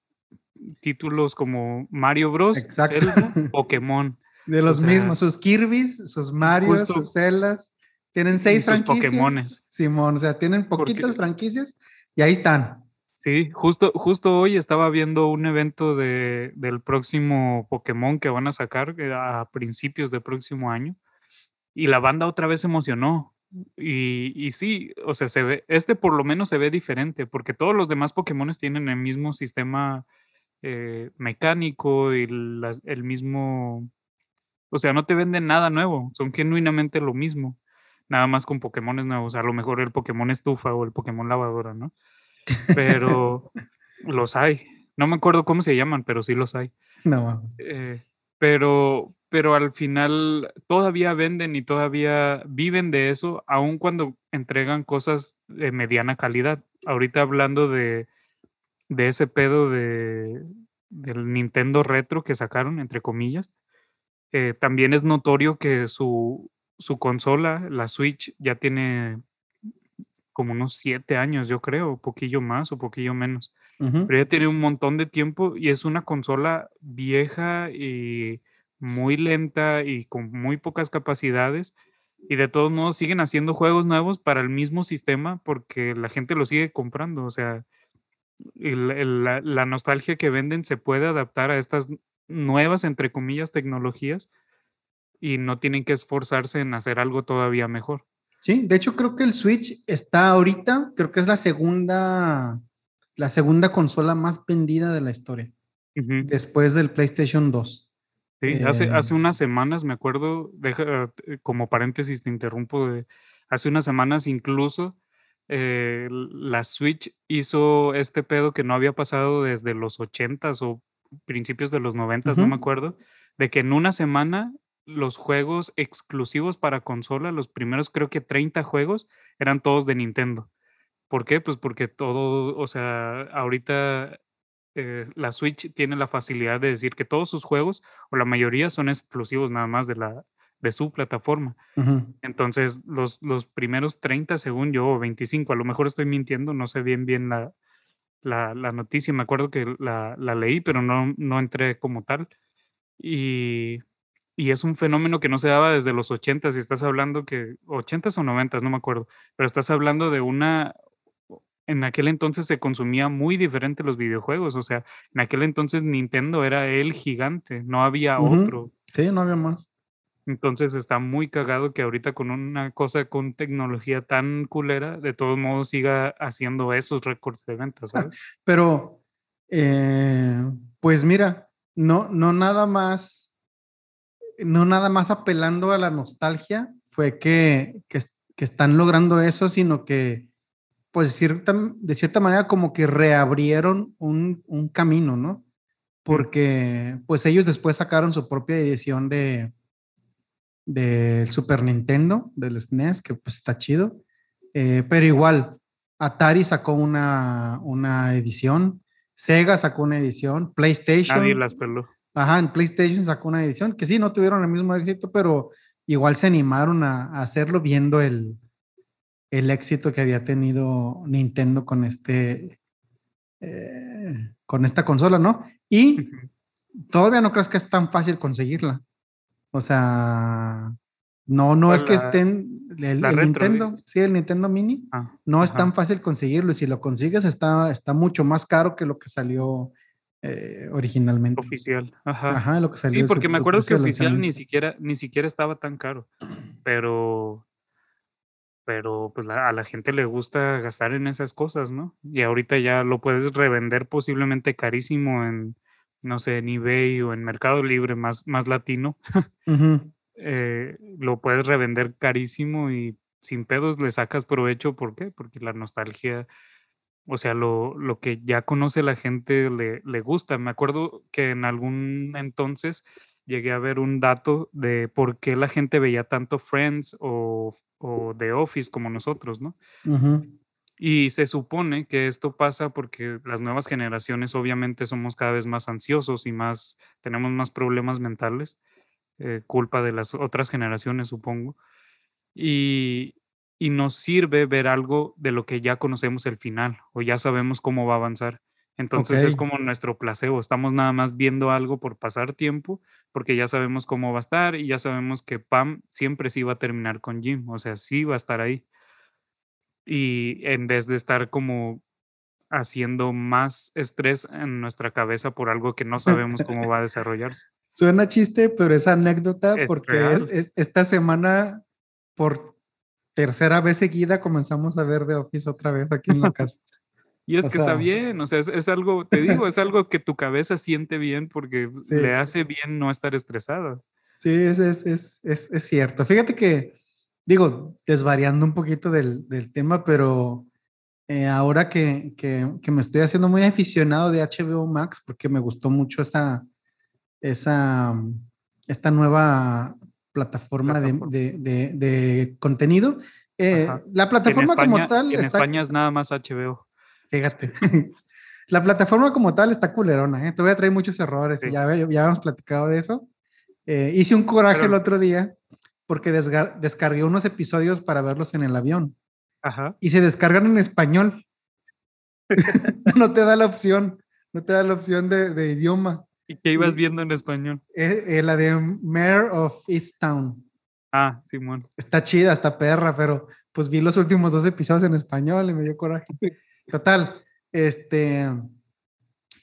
títulos como Mario Bros, Zelda, Pokémon. De los mismos, sus Kirby's, sus Mario, sus Zeldas. Tienen seis franquicias. Pokémones. Simón, o sea, tienen poquitas franquicias y ahí están. Sí, justo, justo hoy estaba viendo un evento de, del próximo Pokémon que van a sacar eh, a principios del próximo año y la banda otra vez se emocionó. Y, y, sí, o sea, se ve, este por lo menos se ve diferente, porque todos los demás Pokémon tienen el mismo sistema eh, mecánico y el mismo, o sea, no te venden nada nuevo, son genuinamente lo mismo, nada más con Pokémon nuevos, a lo mejor el Pokémon estufa o el Pokémon lavadora, ¿no? Pero los hay, no me acuerdo cómo se llaman, pero sí los hay. No. Eh, pero, pero al final todavía venden y todavía viven de eso, aun cuando entregan cosas de mediana calidad. Ahorita hablando de, de ese pedo de, del Nintendo Retro que sacaron, entre comillas, eh, también es notorio que su, su consola, la Switch, ya tiene como unos siete años, yo creo, poquillo más o poquillo menos. Pero ya tiene un montón de tiempo y es una consola vieja y muy lenta y con muy pocas capacidades. Y de todos modos siguen haciendo juegos nuevos para el mismo sistema porque la gente lo sigue comprando. O sea, la, nostalgia que venden se puede adaptar a estas nuevas, entre comillas, tecnologías y no tienen que esforzarse en hacer algo todavía mejor. Sí, de hecho creo que el Switch está ahorita, creo que es la segunda, la segunda consola más vendida de la historia, después del PlayStation 2. Sí, hace, hace eh, unas semanas, me acuerdo, deja, eh, como paréntesis te interrumpo, de, hace unas semanas incluso eh, la Switch hizo este pedo que no había pasado desde los 80s o principios de los 90s, no me acuerdo, de que en una semana los juegos exclusivos para consola, los primeros creo que 30 juegos, eran todos de Nintendo. ¿Por qué? Pues porque todo, o sea, ahorita eh, la Switch tiene la facilidad de decir que todos sus juegos, o la mayoría, son exclusivos nada más de, la, de su plataforma. Entonces, los, los primeros 30, según yo, o 25, a lo mejor estoy mintiendo, no sé bien bien la, la, la noticia, me acuerdo que la, la, leí, pero no, no entré como tal. Y, y es un fenómeno que no se daba desde los 80, si estás hablando que, 80 o 90, no me acuerdo, pero estás hablando de una, en aquel entonces se consumía muy diferente los videojuegos. O sea, en aquel entonces Nintendo era el gigante, no había otro. Sí, no había más. Entonces está muy cagado que ahorita con una cosa con tecnología tan culera, de todos modos siga haciendo esos récords de ventas. Pero, eh, pues mira, no, no nada más, no nada más apelando a la nostalgia fue que, que, que están logrando eso, sino que pues cierta, de cierta manera como que reabrieron un, un, camino, ¿no? Porque pues ellos después sacaron su propia edición de del Super Nintendo, del SNES, que pues está chido. Eh, pero igual, Atari sacó una, una edición, Sega sacó una edición, PlayStation. Nadie las peló. Ajá, en PlayStation sacó una edición que sí, no tuvieron el mismo éxito, pero igual se animaron a, hacerlo viendo el, el, éxito que había tenido Nintendo con este, eh, con esta consola, ¿no? Y todavía no crees que es tan fácil conseguirla. O sea, no, no es que estén el, Nintendo, sí, el Nintendo Mini, ah, no es tan fácil conseguirlo y si lo consigues está, está mucho más caro que lo que salió eh, originalmente. Oficial, ajá. Ajá, lo que salió. Sí, porque me acuerdo que oficial ni siquiera, ni siquiera estaba tan caro, pero, pero pues a la gente le gusta gastar en esas cosas, ¿no? Y ahorita ya lo puedes revender posiblemente carísimo en, no sé, en eBay o en Mercado Libre más, más latino. Eh, lo puedes revender carísimo y sin pedos le sacas provecho. ¿Por qué? Porque la nostalgia o sea, lo, lo que ya conoce la gente le, le, gusta. Me acuerdo que en algún entonces llegué a ver un dato de por qué la gente veía tanto Friends o, o The Office como nosotros, ¿no? Y se supone que esto pasa porque las nuevas generaciones obviamente somos cada vez más ansiosos y más, tenemos más problemas mentales, eh, culpa de las otras generaciones, supongo. Y, y nos sirve ver algo de lo que ya conocemos el final o ya sabemos cómo va a avanzar. Entonces es como nuestro placebo, estamos nada más viendo algo por pasar tiempo porque ya sabemos cómo va a estar y ya sabemos que Pam siempre sí va a terminar con Jim, o sea, sí va a estar ahí. Y en vez de estar como haciendo más estrés en nuestra cabeza por algo que no sabemos cómo va a desarrollarse. Suena chiste, pero es anécdota porque esta semana por tercera vez seguida comenzamos a ver The Office otra vez aquí en la casa. y es que está bien, o sea, es, algo, te digo, es algo que tu cabeza siente bien porque le hace bien no estar estresada. Sí, es, es, es, cierto. Fíjate que, digo, desvariando un poquito del, del tema, pero eh, ahora que, que, que, me estoy haciendo muy aficionado de HBO Max, porque me gustó mucho esa, esa, esta nueva plataforma, De, de, de, contenido. Eh, la plataforma como tal... En España es nada más HBO. Fíjate. la plataforma como tal está culerona, ¿eh? Todavía trae muchos errores, ya, ya habíamos platicado de eso. Eh, hice un coraje el otro día porque descargué unos episodios para verlos en el avión. Ajá. Y se descargan en español. no te da la opción, no te da la opción de, de idioma. ¿Y qué ibas viendo en español? Eh, eh, la de Mayor of Easttown. Ah, Simón. Está chida, está perra, pero pues vi los últimos dos episodios en español y me dio coraje. Total, este,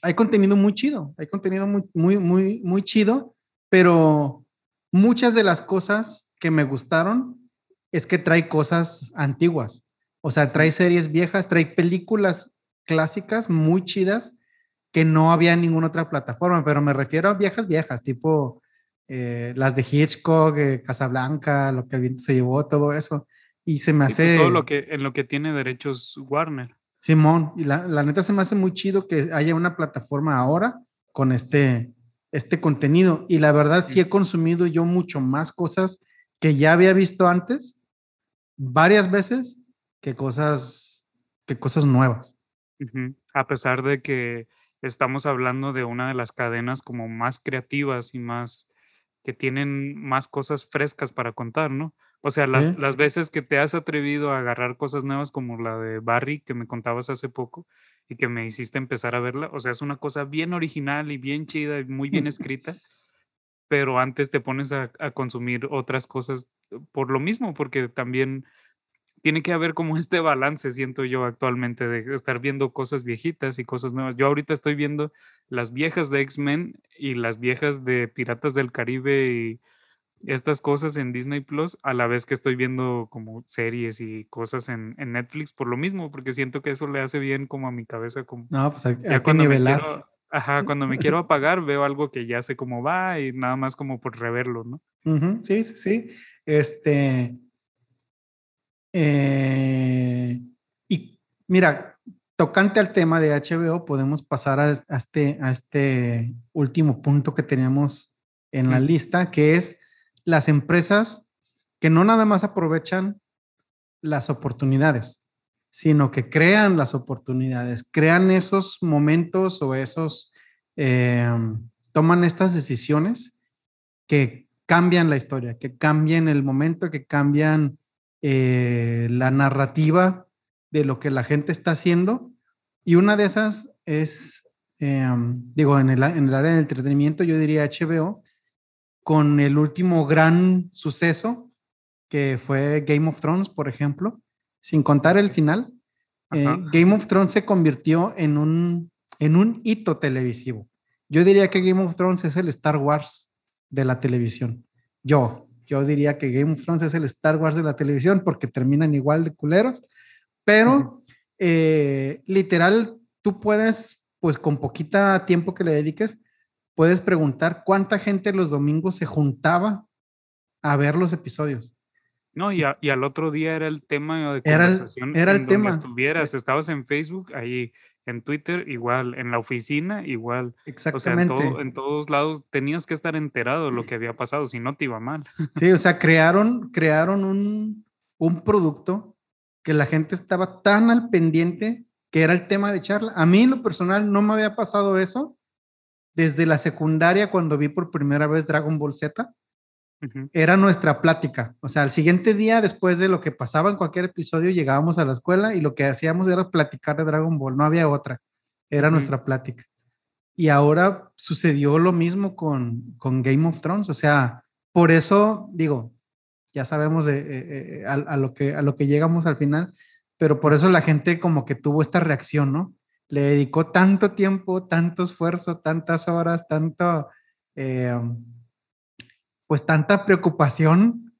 hay contenido muy chido, hay contenido muy, muy, muy, muy chido, pero muchas de las cosas que me gustaron es que trae cosas antiguas. O sea, trae series viejas, trae películas clásicas muy chidas que no había en ninguna otra plataforma, pero me refiero a viejas, viejas, tipo eh, las de Hitchcock, eh, Casablanca, lo que el viento se llevó, todo eso. Y se me pues, hace... Todo lo que, en lo que tiene derechos Warner. Simón, y la, la, neta se me hace muy chido que haya una plataforma ahora con este, este contenido. Y la verdad sí he consumido yo mucho más cosas que ya había visto antes, varias veces, que cosas, que cosas nuevas. A pesar de que estamos hablando de una de las cadenas como más creativas y más que tienen más cosas frescas para contar, ¿no? O sea, las, las veces que te has atrevido a agarrar cosas nuevas como la de Barry que me contabas hace poco y que me hiciste empezar a verla, o sea, es una cosa bien original y bien chida y muy bien escrita, pero antes te pones a, a consumir otras cosas por lo mismo, porque también tiene que haber como este balance, siento yo actualmente, de estar viendo cosas viejitas y cosas nuevas. Yo ahorita estoy viendo las viejas de X-Men y las viejas de Piratas del Caribe y estas cosas en Disney Plus, a la vez que estoy viendo como series y cosas en, Netflix por lo mismo, porque siento que eso le hace bien como a mi cabeza. Como, no, pues hay, que nivelar. Ajá, cuando me quiero apagar, veo algo que ya sé cómo va y nada más como por reverlo, ¿no? Sí, sí, sí. Este eh, y mira, tocante al tema de HBO, podemos pasar a, este, a este último punto que teníamos en la lista, que es las empresas que no nada más aprovechan las oportunidades, sino que crean las oportunidades, crean esos momentos o esos, eh, toman estas decisiones que cambian la historia, que cambian el momento, que cambian eh, la narrativa de lo que la gente está haciendo. Y una de esas es, em, digo, en el, en el área del entretenimiento, yo diría HBO, con el último gran suceso que fue Game of Thrones, por ejemplo, sin contar el final. Eh, Game of Thrones se convirtió en un, en un hito televisivo. Yo diría que Game of Thrones es el Star Wars de la televisión. Yo, yo diría que Game of Thrones es el Star Wars de la televisión porque terminan igual de culeros, pero eh, literal, tú puedes, pues con poquita tiempo que le dediques, puedes preguntar cuánta gente los domingos se juntaba a ver los episodios. No, y, al otro día era el tema de conversación. Era el, tema. Estuvieras, estabas en Facebook, ahí en Twitter, igual, en la oficina, igual. Exactamente. O sea, en, todos lados tenías que estar enterado de lo que había pasado, si no te iba mal. Sí, o sea, crearon, crearon un, un producto que la gente estaba tan al pendiente que era el tema de charla. A mí, en lo personal, no me había pasado eso desde la secundaria cuando vi por primera vez Dragon Ball Z. Era nuestra plática. O sea, al siguiente día, después de lo que pasaba en cualquier episodio, llegábamos a la escuela y lo que hacíamos era platicar de Dragon Ball. No había otra. Era nuestra plática. Y ahora sucedió lo mismo con, con Game of Thrones. O sea, por eso digo, ya sabemos de, eh, eh, a, lo que, a lo que llegamos al final, pero por eso la gente como que tuvo esta reacción, ¿no? le dedicó tanto tiempo, tanto esfuerzo, tantas horas, tanto, eh, pues tanta preocupación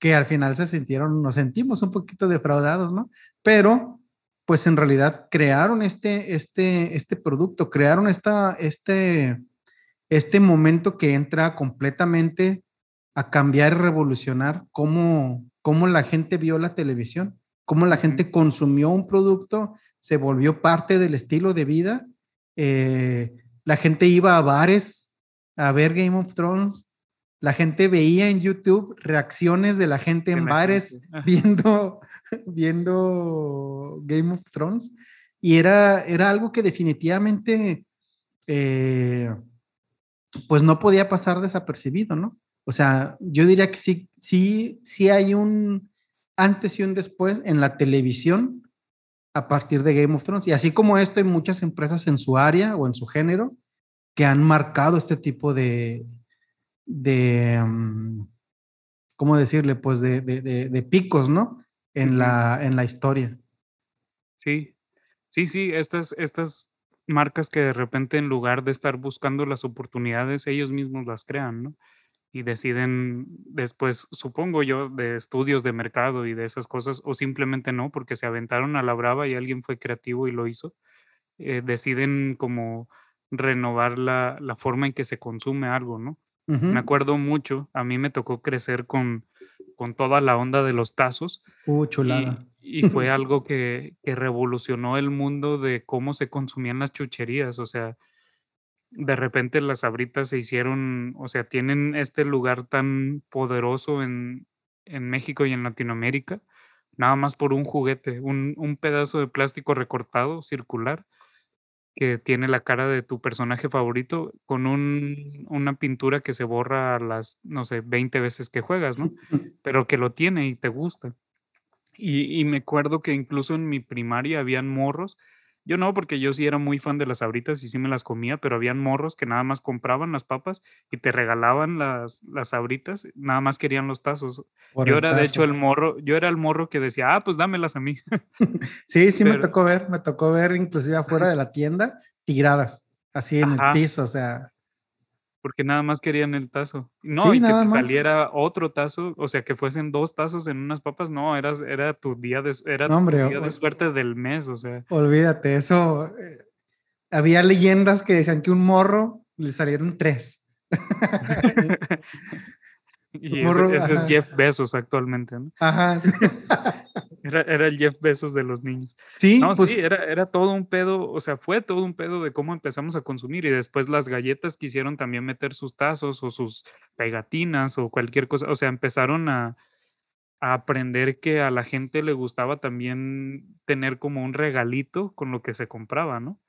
que al final se sintieron, nos sentimos un poquito defraudados, ¿no? Pero, pues en realidad crearon este, este, este producto, crearon esta, este, este momento que entra completamente a cambiar y revolucionar cómo, cómo la gente vio la televisión cómo la gente consumió un producto, se volvió parte del estilo de vida. Eh, la gente iba a bares a ver Game of Thrones. La gente veía en YouTube reacciones de la gente en bares viendo, viendo Game of Thrones. Y era, era algo que definitivamente, eh, pues no podía pasar desapercibido, ¿no? O sea, yo diría que sí, sí, sí hay un, antes y un después en la televisión a partir de Game of Thrones. Y así como esto, hay muchas empresas en su área o en su género que han marcado este tipo de, de mm, ¿cómo decirle? Pues de, de, picos, ¿no? En la, en la historia. Sí, sí, sí, estas, estas marcas que de repente en lugar de estar buscando las oportunidades, ellos mismos las crean, ¿no? y deciden después, supongo yo, de estudios de mercado y de esas cosas, o simplemente no, porque se aventaron a la brava y alguien fue creativo y lo hizo, eh, deciden como renovar la, la, forma en que se consume algo, ¿no? Me acuerdo mucho, a mí me tocó crecer con, con toda la onda de los tazos. Uh, chulada. Y, y fue algo que, que revolucionó el mundo de cómo se consumían las chucherías, o sea, de repente las sabritas se hicieron, o sea, tienen este lugar tan poderoso en, en México y en Latinoamérica, nada más por un juguete, un, un, pedazo de plástico recortado, circular, que tiene la cara de tu personaje favorito con un, una pintura que se borra a las, no sé, 20 veces que juegas, ¿no? Pero que lo tiene y te gusta. Y, y me acuerdo que incluso en mi primaria habían morros yo no, porque yo sí era muy fan de las sabritas y sí me las comía, pero habían morros que nada más compraban las papas y te regalaban las, las sabritas, nada más querían los tazos. yo era de hecho el morro, yo era el morro que decía, ah, pues dámelas a mí. sí, sí me tocó ver, me tocó ver inclusive afuera de la tienda tiradas, así en el piso, o sea porque nada más querían el tazo. No, y que te saliera otro tazo, o sea, que fuesen dos tazos en unas papas, no, era, era tu día de, era día de suerte del mes, o sea. Olvídate, eso. Eh, había leyendas que decían que un morro le salieron tres. y ese, es Jeff Bezos actualmente, ¿no? Ajá. Era, era, el Jeff Bezos de los niños. Sí, no, pues, sí, era, era todo un pedo, o sea, fue todo un pedo de cómo empezamos a consumir y después las galletas quisieron también meter sus tazos o sus pegatinas o cualquier cosa, o sea, empezaron a, a aprender que a la gente le gustaba también tener como un regalito con lo que se compraba, ¿no?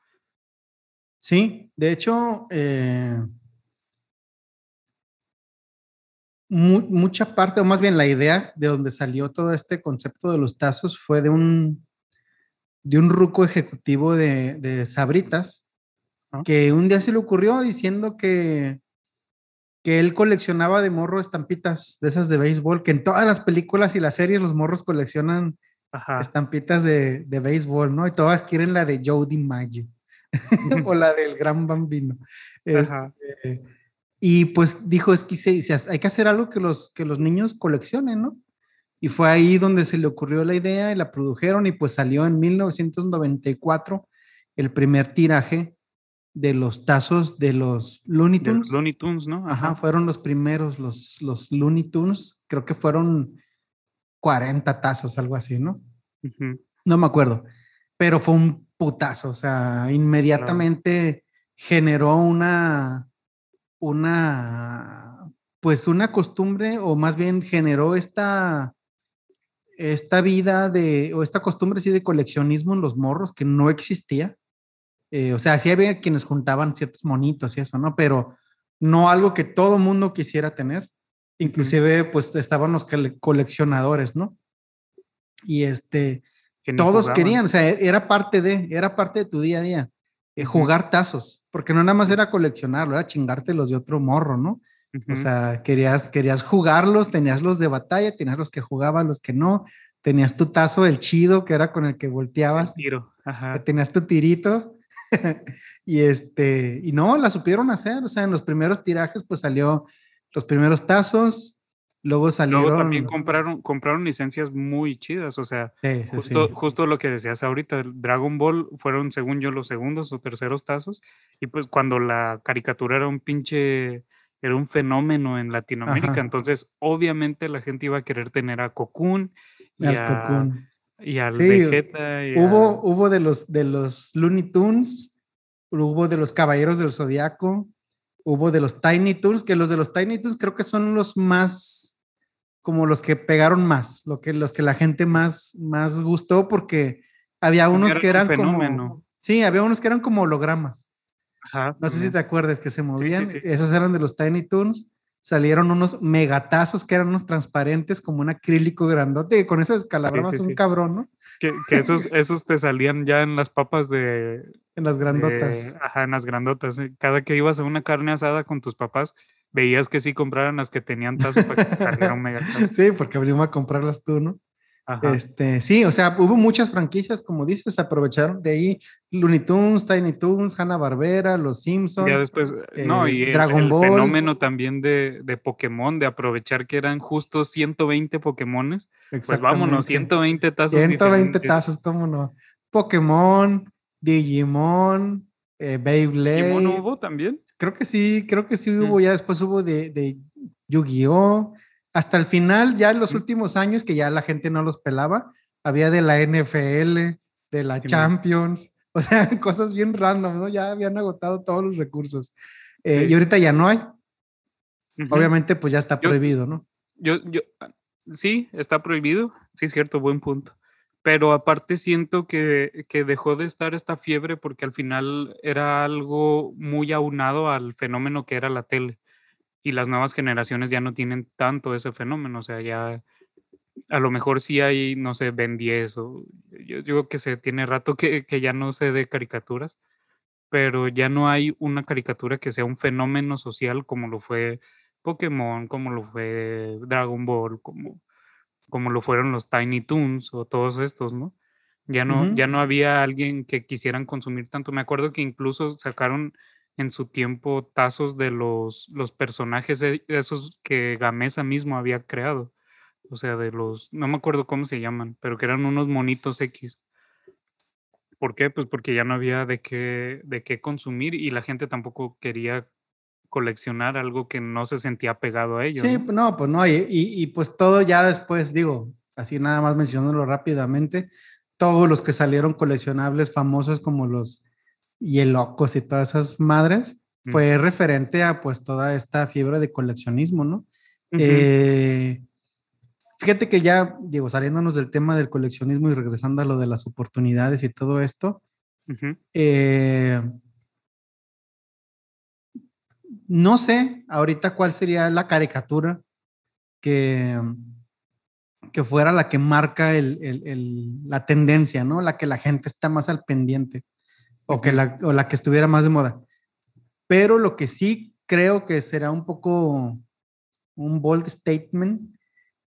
Sí, de hecho, eh, mucha parte, o más bien la idea de donde salió todo este concepto de los tazos fue de un, de un ruco ejecutivo de, Sabritas, que un día se le ocurrió diciendo que, que él coleccionaba de morro estampitas de esas de béisbol, que en todas las películas y las series los morros coleccionan estampitas de, de, béisbol, ¿no? Y todas quieren la de Joe DiMaggio o la del Gran Bambino. Este, y pues dijo, es que hay que hacer algo que los, que los niños coleccionen, ¿no? Y fue ahí donde se le ocurrió la idea y la produjeron y pues salió en 1994 el primer tiraje de los tazos de los Looney Tunes. Looney Tunes, ¿no? Ajá. fueron los primeros, los, los Looney Tunes. Creo que fueron 40 tazos, algo así, ¿no? No me acuerdo. Pero fue un putazo, o sea, inmediatamente generó una, una, pues una costumbre, o más bien generó esta, esta vida de, o esta costumbre así de coleccionismo en los morros que no existía. Eh, o sea, sí había quienes juntaban ciertos monitos y eso, ¿no? Pero no algo que todo mundo quisiera tener. Inclusive, pues estaban los coleccionadores, ¿no? Y este, todos querían, o sea, era parte de, era parte de tu día a día, eh, jugar tazos, porque no nada más era coleccionarlo, era chingártelos de otro morro, ¿no? O sea, querías, querías jugarlos, tenías los de batalla, tenías los que jugaban, los que no, tenías tu tazo, el chido, que era con el que volteabas. tiro, Tenías tu tirito. y este, y no, la supieron hacer, o sea, en los primeros tirajes, pues salió los primeros tazos, luego salieron. Luego también compraron, compraron licencias muy chidas, o sea, justo, justo lo que decías ahorita, Dragon Ball fueron, según yo, los segundos o terceros tazos, y pues cuando la caricatura era un pinche era un fenómeno en Latinoamérica, entonces obviamente la gente iba a querer tener a Cocoon y, a, y al Vegeta. hubo, hubo de los, de los Looney Tunes, hubo de los Caballeros del Zodiaco, hubo de los Tiny Toons, que los de los Tiny Toons creo que son los más, como los que pegaron más, lo que, los que la gente más, más gustó porque había unos que eran como... Sí, había unos que eran como hologramas no sé si te acuerdas que se movían. Esos eran de los Tiny Toons. Salieron unos megatazos que eran unos transparentes como un acrílico grandote y con eso descalabrabas un cabrón, ¿no? Que, esos, esos te salían ya en las papas de... En las grandotas. ajá, en las grandotas. Cada que ibas a una carne asada con tus papás, veías que sí compraran las que tenían tazo para que saliera un megatazo. Sí, porque abrimos a comprarlas tú, ¿no? Este, sí, o sea, hubo muchas franquicias, como dices, aprovecharon de ahí Looney Tunes, Tiny Tunes, Hanna Barbera, Los Simpsons. Ya después, eh, no, y Dragon Ball. fenómeno también de, de, Pokémon, de aprovechar que eran justo 120 Pokémones. Pues vámonos, 120 tazos. 120 tazos, cómo no. Pokémon, Digimon, eh, Beyblade. ¿Digimon hubo también? Creo que sí, creo que sí hubo. Ya después hubo de, de Yu-Gi-Oh! hasta el final, ya en los últimos años, que ya la gente no los pelaba, había de la NFL, de la Champions, o sea, cosas bien random, ¿no? Ya habían agotado todos los recursos. Eh, y ahorita ya no hay. Obviamente, pues ya está prohibido, ¿no? Yo, yo, sí, está prohibido, sí, es cierto, buen punto. Pero aparte siento que, que dejó de estar esta fiebre porque al final era algo muy aunado al fenómeno que era la tele y las nuevas generaciones ya no tienen tanto ese fenómeno, o sea, ya a lo mejor sí hay, no sé, Ben 10 o yo digo que se tiene rato que, que, ya no sé de caricaturas, pero ya no hay una caricatura que sea un fenómeno social como lo fue Pokémon, como lo fue Dragon Ball, como, como lo fueron los Tiny Toons o todos estos, ¿no? Ya no, ya no había alguien que quisieran consumir tanto. Me acuerdo que incluso sacaron en su tiempo tazos de los, los personajes e, esos que Gamesa mismo había creado. O sea, de los, no me acuerdo cómo se llaman, pero que eran unos monitos X. ¿Por qué? Pues porque ya no había de qué, de qué consumir y la gente tampoco quería coleccionar algo que no se sentía pegado a ellos. Sí, ¿no? pues no, y, y, pues todo ya después, digo, así nada más mencionándolo rápidamente, todos los que salieron coleccionables famosos como los y el locos y todas esas madres, fue referente a pues toda esta fiebre de coleccionismo, ¿no? Eh, fíjate que ya, digo, saliéndonos del tema del coleccionismo y regresando a lo de las oportunidades y todo esto, eh, no sé ahorita cuál sería la caricatura que, que fuera la que marca la tendencia, ¿no? La que la gente está más al pendiente o, que la, o la que estuviera más de moda. Pero lo que sí creo que será un poco un bold statement,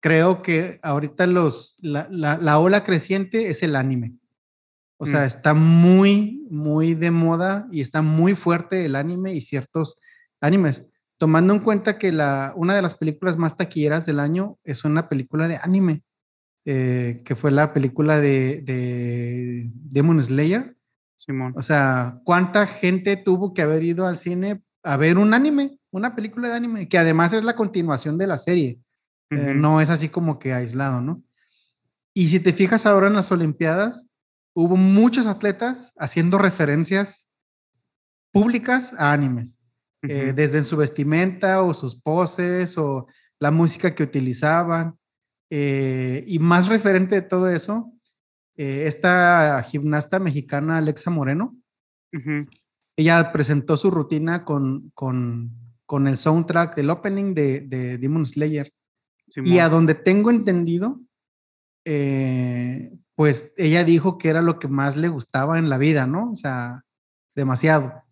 creo que ahorita los, la, la, ola creciente es el anime. O sea, mm. está muy, muy de moda y está muy fuerte el anime y ciertos animes. Tomando en cuenta que la, una de las películas más taquilleras del año es una película de anime, eh, que fue la película de, de Demon Slayer. Simón. O sea, ¿cuánta gente tuvo que haber ido al cine a ver un anime, una película de anime, que además es la continuación de la serie? Eh, no es así como que aislado, ¿no? Y si te fijas ahora en las Olimpiadas, hubo muchos atletas haciendo referencias públicas a animes, eh, desde en su vestimenta o sus poses o la música que utilizaban. Eh, y más referente de todo eso, esta gimnasta mexicana Alexa Moreno, ella presentó su rutina con, con, con, el soundtrack del opening de, de Demon Slayer. Y a donde tengo entendido, eh, pues ella dijo que era lo que más le gustaba en la vida, ¿no? O sea, demasiado.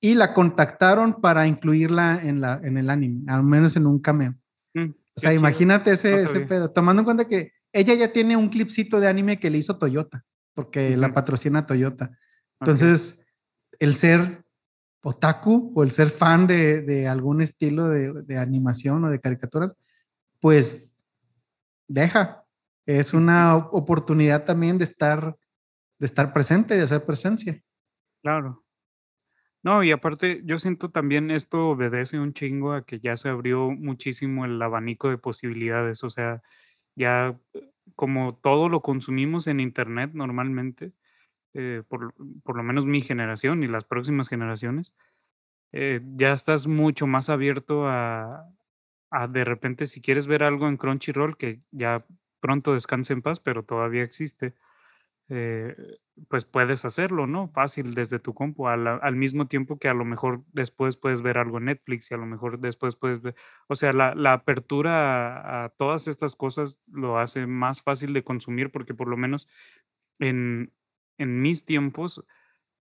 Y la contactaron para incluirla en, la, en el anime, al menos en un cameo. Mm, o sea, imagínate ese, ese, pedo, tomando en cuenta que ella ya tiene un clipcito de anime que le hizo Toyota, porque la patrocina Toyota. Entonces, el ser otaku o el ser fan de, de algún estilo de, de, animación o de caricaturas, pues deja. Es una oportunidad también de estar, de estar presente, de hacer presencia. Claro. No, y aparte, yo siento también esto obedece un chingo a que ya se abrió muchísimo el abanico de posibilidades. O sea, ya como todo lo consumimos en Internet normalmente, eh, por, por, lo menos mi generación y las próximas generaciones, eh, ya estás mucho más abierto a, de repente si quieres ver algo en Crunchyroll, que ya pronto descanse en paz, pero todavía existe, eh, pues puedes hacerlo, ¿no? Fácil desde tu compu, al, mismo tiempo que a lo mejor después puedes ver algo en Netflix y a lo mejor después puedes ver, o sea, la, apertura a, todas estas cosas lo hace más fácil de consumir porque por lo menos en, en mis tiempos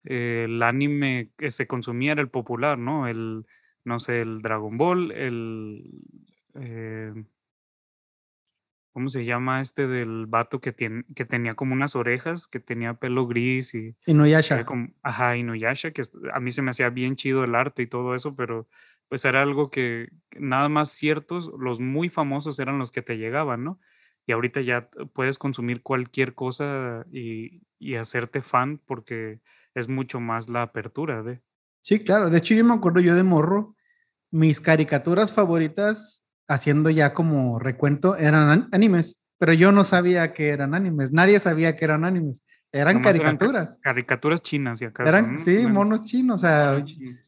eh, el anime que se consumía era el popular, ¿no? El, no sé, el Dragon Ball, el... Eh, ¿Cómo se llama este del vato que, tiene, que tenía como unas orejas, que tenía pelo gris y... Inuyasha. Como, ajá, Inuyasha, que a mí se me hacía bien chido el arte y todo eso, pero pues era algo que nada más ciertos, los muy famosos eran los que te llegaban, ¿no? Y ahorita ya puedes consumir cualquier cosa y, y hacerte fan porque es mucho más la apertura de... Sí, claro. De hecho, yo me acuerdo yo de morro, mis caricaturas favoritas, haciendo ya como recuento, eran animes, pero yo no sabía que eran animes. Nadie sabía que eran animes. Eran caricaturas. caricaturas chinas, y acá. Eran, sí, monos chinos. O sea,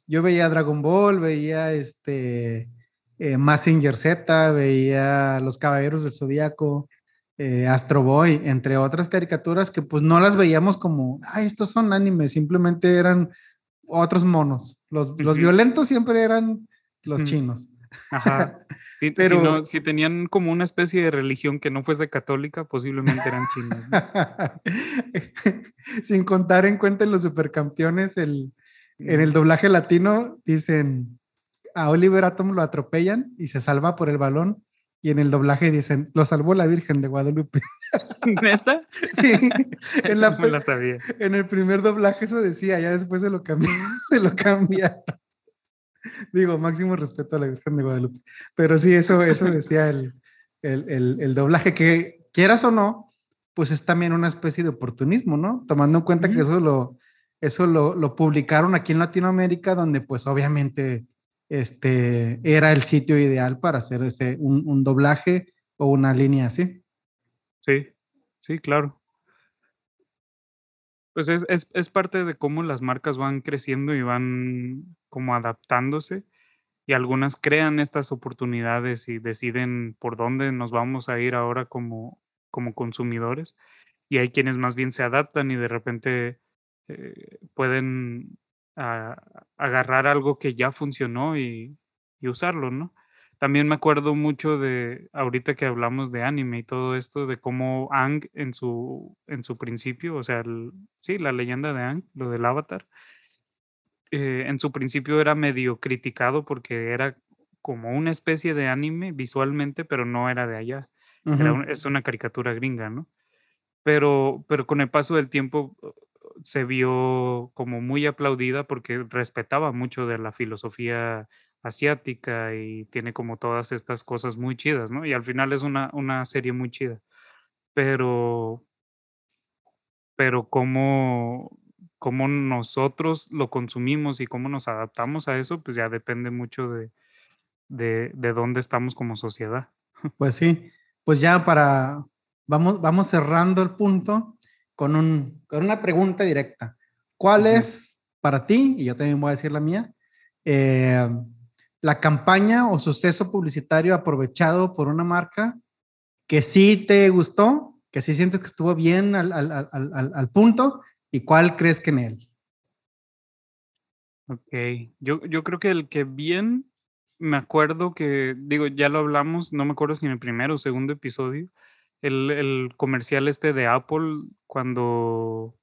yo veía Dragon Ball, veía este eh, Massinger Z, veía Los Caballeros del Zodíaco, eh, Astro Boy, entre otras caricaturas que pues no las veíamos como, ay, estos son animes, simplemente eran otros monos. Los, los violentos siempre eran los chinos. Ajá. Pero, si, tenían como una especie de religión que no fuese católica, posiblemente eran chinos. Sin contar en cuenta en los supercampeones, el, en el doblaje latino dicen a Oliver Atom lo atropellan y se salva por el balón. Y en el doblaje dicen, lo salvó la Virgen de Guadalupe. ¿Neta? Sí. En, la, la sabía. en el primer doblaje eso decía, ya después se lo cambió, se lo cambia. Digo, máximo respeto a la Virgen de Guadalupe. Pero sí, eso, eso decía el, el, doblaje, que quieras o no, pues es también una especie de oportunismo, ¿no? Tomando en cuenta que eso lo, eso lo, lo, publicaron aquí en Latinoamérica, donde pues obviamente este, era el sitio ideal para hacer este, un, un doblaje o una línea así. Sí, sí, claro. Pues es, es, es, parte de cómo las marcas van creciendo y van como adaptándose y algunas crean estas oportunidades y deciden por dónde nos vamos a ir ahora como, como consumidores y hay quienes más bien se adaptan y de repente eh, pueden agarrar algo que ya funcionó y, usarlo, ¿no? También me acuerdo mucho de, ahorita que hablamos de anime y todo esto, de cómo Ang en su, en su principio, o sea, sí, la leyenda de Ang, lo del avatar, eh, en su principio era medio criticado porque era como una especie de anime visualmente, pero no era de allá. es una caricatura gringa, ¿no? Pero, pero con el paso del tiempo se vio como muy aplaudida porque respetaba mucho de la filosofía asiática y tiene como todas estas cosas muy chidas, ¿no? Y al final es una, una serie muy chida. Pero, pero como cómo nosotros lo consumimos y cómo nos adaptamos a eso, pues ya depende mucho de, de, de dónde estamos como sociedad. Pues sí, pues ya para, vamos, vamos cerrando el punto con, un, con una pregunta directa. ¿Cuál es para ti, y yo también voy a decir la mía, eh, la campaña o suceso publicitario aprovechado por una marca que sí te gustó, que sí sientes que estuvo bien al, al, al, al punto ¿Y cuál crees que en él? Ok, yo, yo creo que el que bien me acuerdo que, digo, ya lo hablamos, no me acuerdo si en el primero o segundo episodio, el, comercial este de Apple cuando,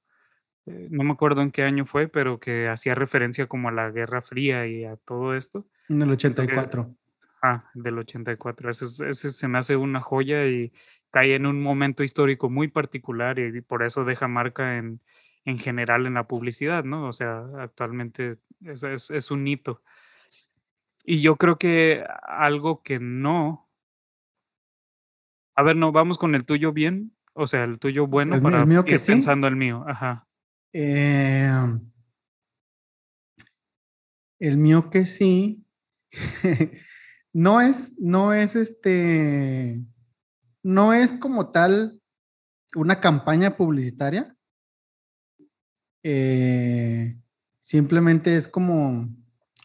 eh, no me acuerdo en qué año fue, pero que hacía referencia como a la Guerra Fría y a todo esto. En el 84. ah, del 84. Ese, ese se me hace una joya y cae en un momento histórico muy particular y por eso deja marca en, en general en la publicidad, ¿no? O sea, actualmente es, es, un hito. Y yo creo que algo que no. A ver, no, vamos con el tuyo bien, o sea, el tuyo bueno el, para mío que ir pensando el mío. Ajá. Em, el mío que sí. no es, no es este, no es como tal una campaña publicitaria, eh, simplemente es como,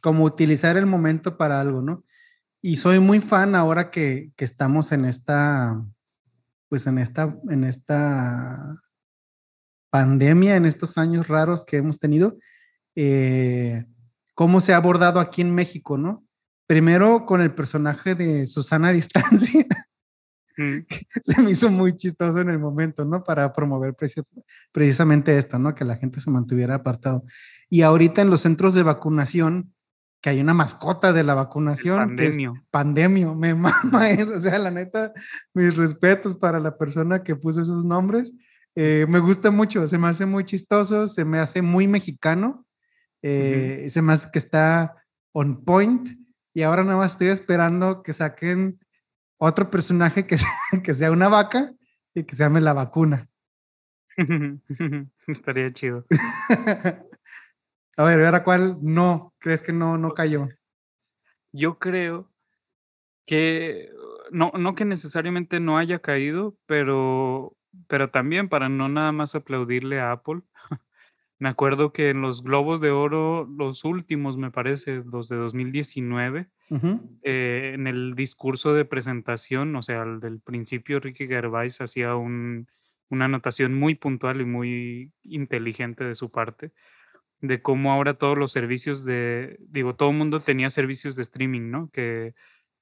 como utilizar el momento para algo, ¿no? Y soy muy fan ahora que, que estamos en esta, pues en esta, en esta pandemia, en estos años raros que hemos tenido, eh, cómo se ha abordado aquí en México, ¿no? Primero con el personaje de Susana Distancia, se me hizo muy chistoso en el momento, ¿no? Para promover precisamente esto, ¿no? Que la gente se mantuviera apartado. Y ahorita en los centros de vacunación, que hay una mascota de la vacunación. pandemio. pandemio, me mama eso. O sea, la neta, mis respetos para la persona que puso esos nombres. Eh, me gusta mucho, se me hace muy chistoso, se me hace muy mexicano, eh, se me hace que está on point. Y ahora nada más estoy esperando que saquen otro personaje que sea, que sea una vaca y que se llame la vacuna. Estaría chido. A ver, ahora cuál no, crees que no, no cayó. Yo creo que no, no que necesariamente no haya caído, pero, pero también para no nada más aplaudirle a Apple. me acuerdo que en los Globos de Oro, los últimos, me parece, los de 2019, eh, en el discurso de presentación, o sea, al del principio, Ricky Gervais hacía una anotación muy puntual y muy inteligente de su parte, de cómo ahora todos los servicios de, digo, todo el mundo tenía servicios de streaming, ¿no? Que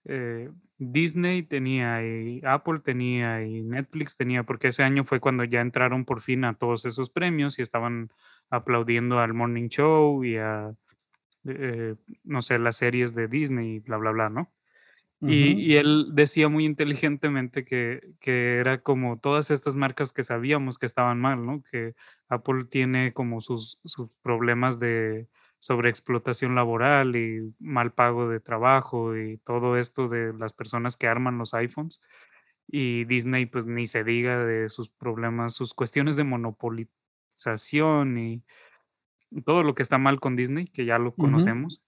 eh, Disney tenía y Apple tenía y Netflix tenía, porque ese año fue cuando ya entraron por fin a todos esos premios y estaban aplaudiendo al Morning Show y a eh, no sé, las series de Disney y bla, bla, bla, ¿no? y, él decía muy inteligentemente que, que, era como todas estas marcas que sabíamos que estaban mal, ¿no? Que Apple tiene como sus, sus problemas de sobreexplotación laboral y mal pago de trabajo y todo esto de las personas que arman los iPhones. Y Disney, pues ni se diga de sus problemas, sus cuestiones de monopolización y todo lo que está mal con Disney, que ya lo conocemos.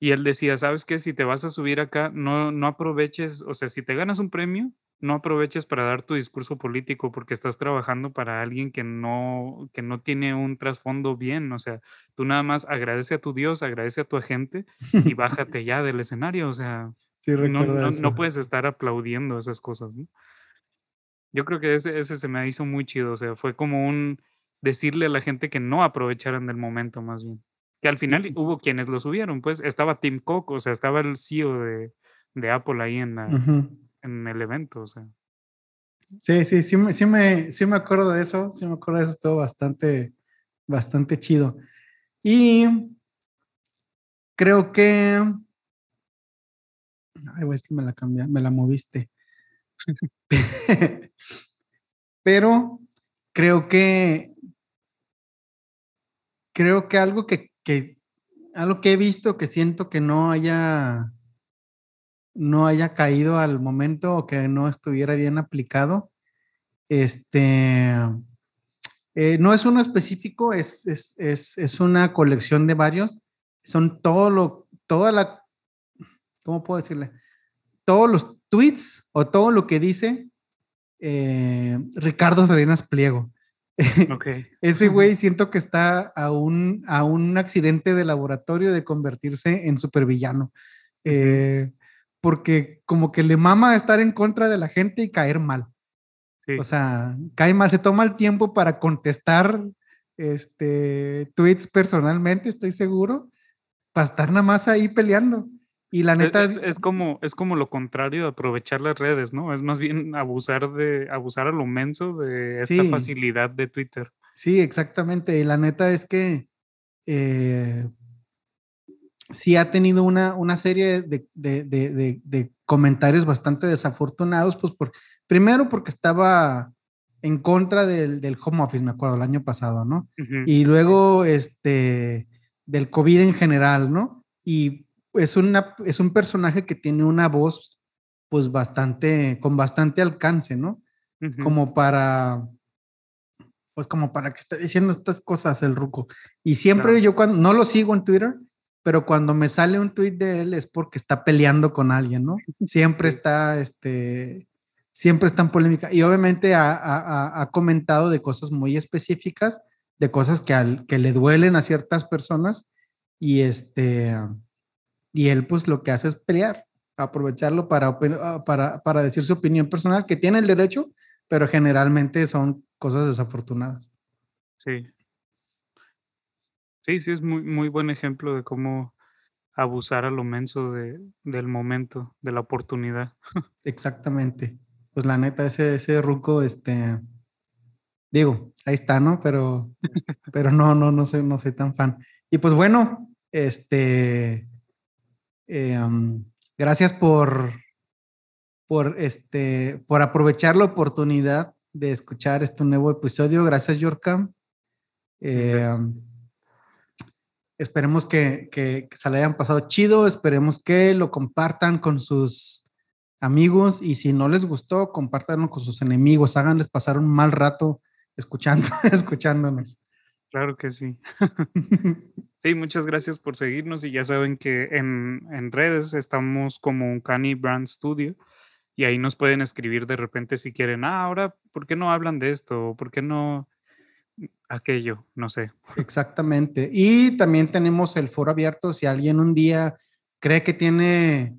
Y él decía, ¿sabes qué? Si te vas a subir acá, no, no aproveches, o sea, si te ganas un premio, no aproveches para dar tu discurso político porque estás trabajando para alguien que no, que no tiene un trasfondo bien. O sea, tú nada más agradece a tu Dios, agradece a tu agente y bájate ya del escenario. O sea, no, no, puedes estar aplaudiendo esas cosas. Yo creo que ese, ese se me hizo muy chido. O sea, fue como un, decirle a la gente que no aprovecharan del momento más bien. Que al final hubo quienes lo subieron, pues estaba Tim Cook, o sea, estaba el CEO de, de Apple ahí en, en el evento, o sea. Sí, sí, sí, sí, me, sí me acuerdo de eso, sí me acuerdo de eso, estuvo bastante, bastante chido. Y creo que... Ay, güey, es que me la cambié, me la moviste. Pero creo que creo que algo que, que, algo que he visto que siento que no haya no haya caído al momento o que no estuviera bien aplicado. Este eh, no es uno específico, es, es, es, es, una colección de varios. Son todo lo, toda la, ¿cómo puedo decirle? Todos los tweets o todo lo que dice eh, Ricardo Salinas Pliego. Ese güey siento que está a un, a un accidente de laboratorio de convertirse en supervillano. Eh, porque como que le mama estar en contra de la gente y caer mal. O sea, cae mal, se toma el tiempo para contestar este, tweets personalmente, estoy seguro, para estar nada más ahí peleando. Y la neta es, como es como lo contrario de aprovechar las redes, ¿no? Es más bien abusar de abusar a lo menso de esta facilidad de Twitter. Sí, exactamente. Y la neta es que eh, sí ha tenido una, una serie de, de, de, de, comentarios bastante desafortunados, pues por, primero porque estaba en contra del, del, home office, me acuerdo, el año pasado, ¿no? Y luego este, del COVID en general, ¿no? Y es, una, es un personaje que tiene una voz, pues bastante, con bastante alcance, ¿no? Como para, pues como para que esté diciendo estas cosas el ruco. Y siempre yo cuando, no lo sigo en Twitter, pero cuando me sale un tweet de él es porque está peleando con alguien, ¿no? Siempre está, este, siempre está en polémica. Y obviamente ha, ha, comentado de cosas muy específicas, de cosas que, al, que le duelen a ciertas personas. Y este, y él pues lo que hace es pelear, aprovecharlo para, ah, para, para decir su opinión personal, que tiene el derecho, pero generalmente son cosas desafortunadas. Sí. Sí, sí, es muy, muy buen ejemplo de cómo abusar a lo menso de, del momento, de la oportunidad. Exactamente. Pues la neta, ese, ese ruco, este, digo, ahí está, ¿no? Pero, pero no, no, no soy, no soy tan fan. Y pues bueno, este, eh, gracias por, por, este, por aprovechar la oportunidad de escuchar este nuevo episodio. Gracias, Yorka. Eh, esperemos que, que, se le hayan pasado chido, esperemos que lo compartan con sus amigos y si no les gustó, compártanlo con sus enemigos, háganles pasar un mal rato escuchando, escuchándonos. Claro que sí. sí, muchas gracias por seguirnos y ya saben que en, en redes estamos como un Cani Brand Studio y ahí nos pueden escribir de repente si quieren, ah, ahora, ¿por qué no hablan de esto? ¿Por qué no aquello? No sé. Exactamente. Y también tenemos el foro abierto si alguien un día cree que tiene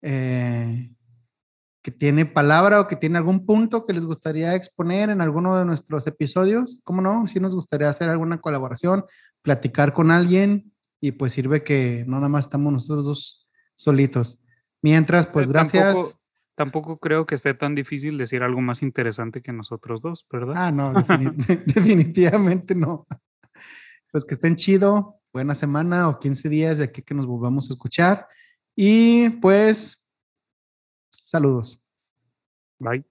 eh, que tiene palabra o que tiene algún punto que les gustaría exponer en alguno de nuestros episodios, ¿cómo no? Si nos gustaría hacer alguna colaboración, platicar con alguien y pues sirve que no nada más estamos nosotros dos solitos. Mientras, pues, pues gracias. Tampoco, creo que esté tan difícil decir algo más interesante que nosotros dos, ¿verdad? Ah, no, definitivamente no. Pues que estén chido, buena semana o 15 días de aquí que nos volvamos a escuchar. Y pues Saludos. Bye.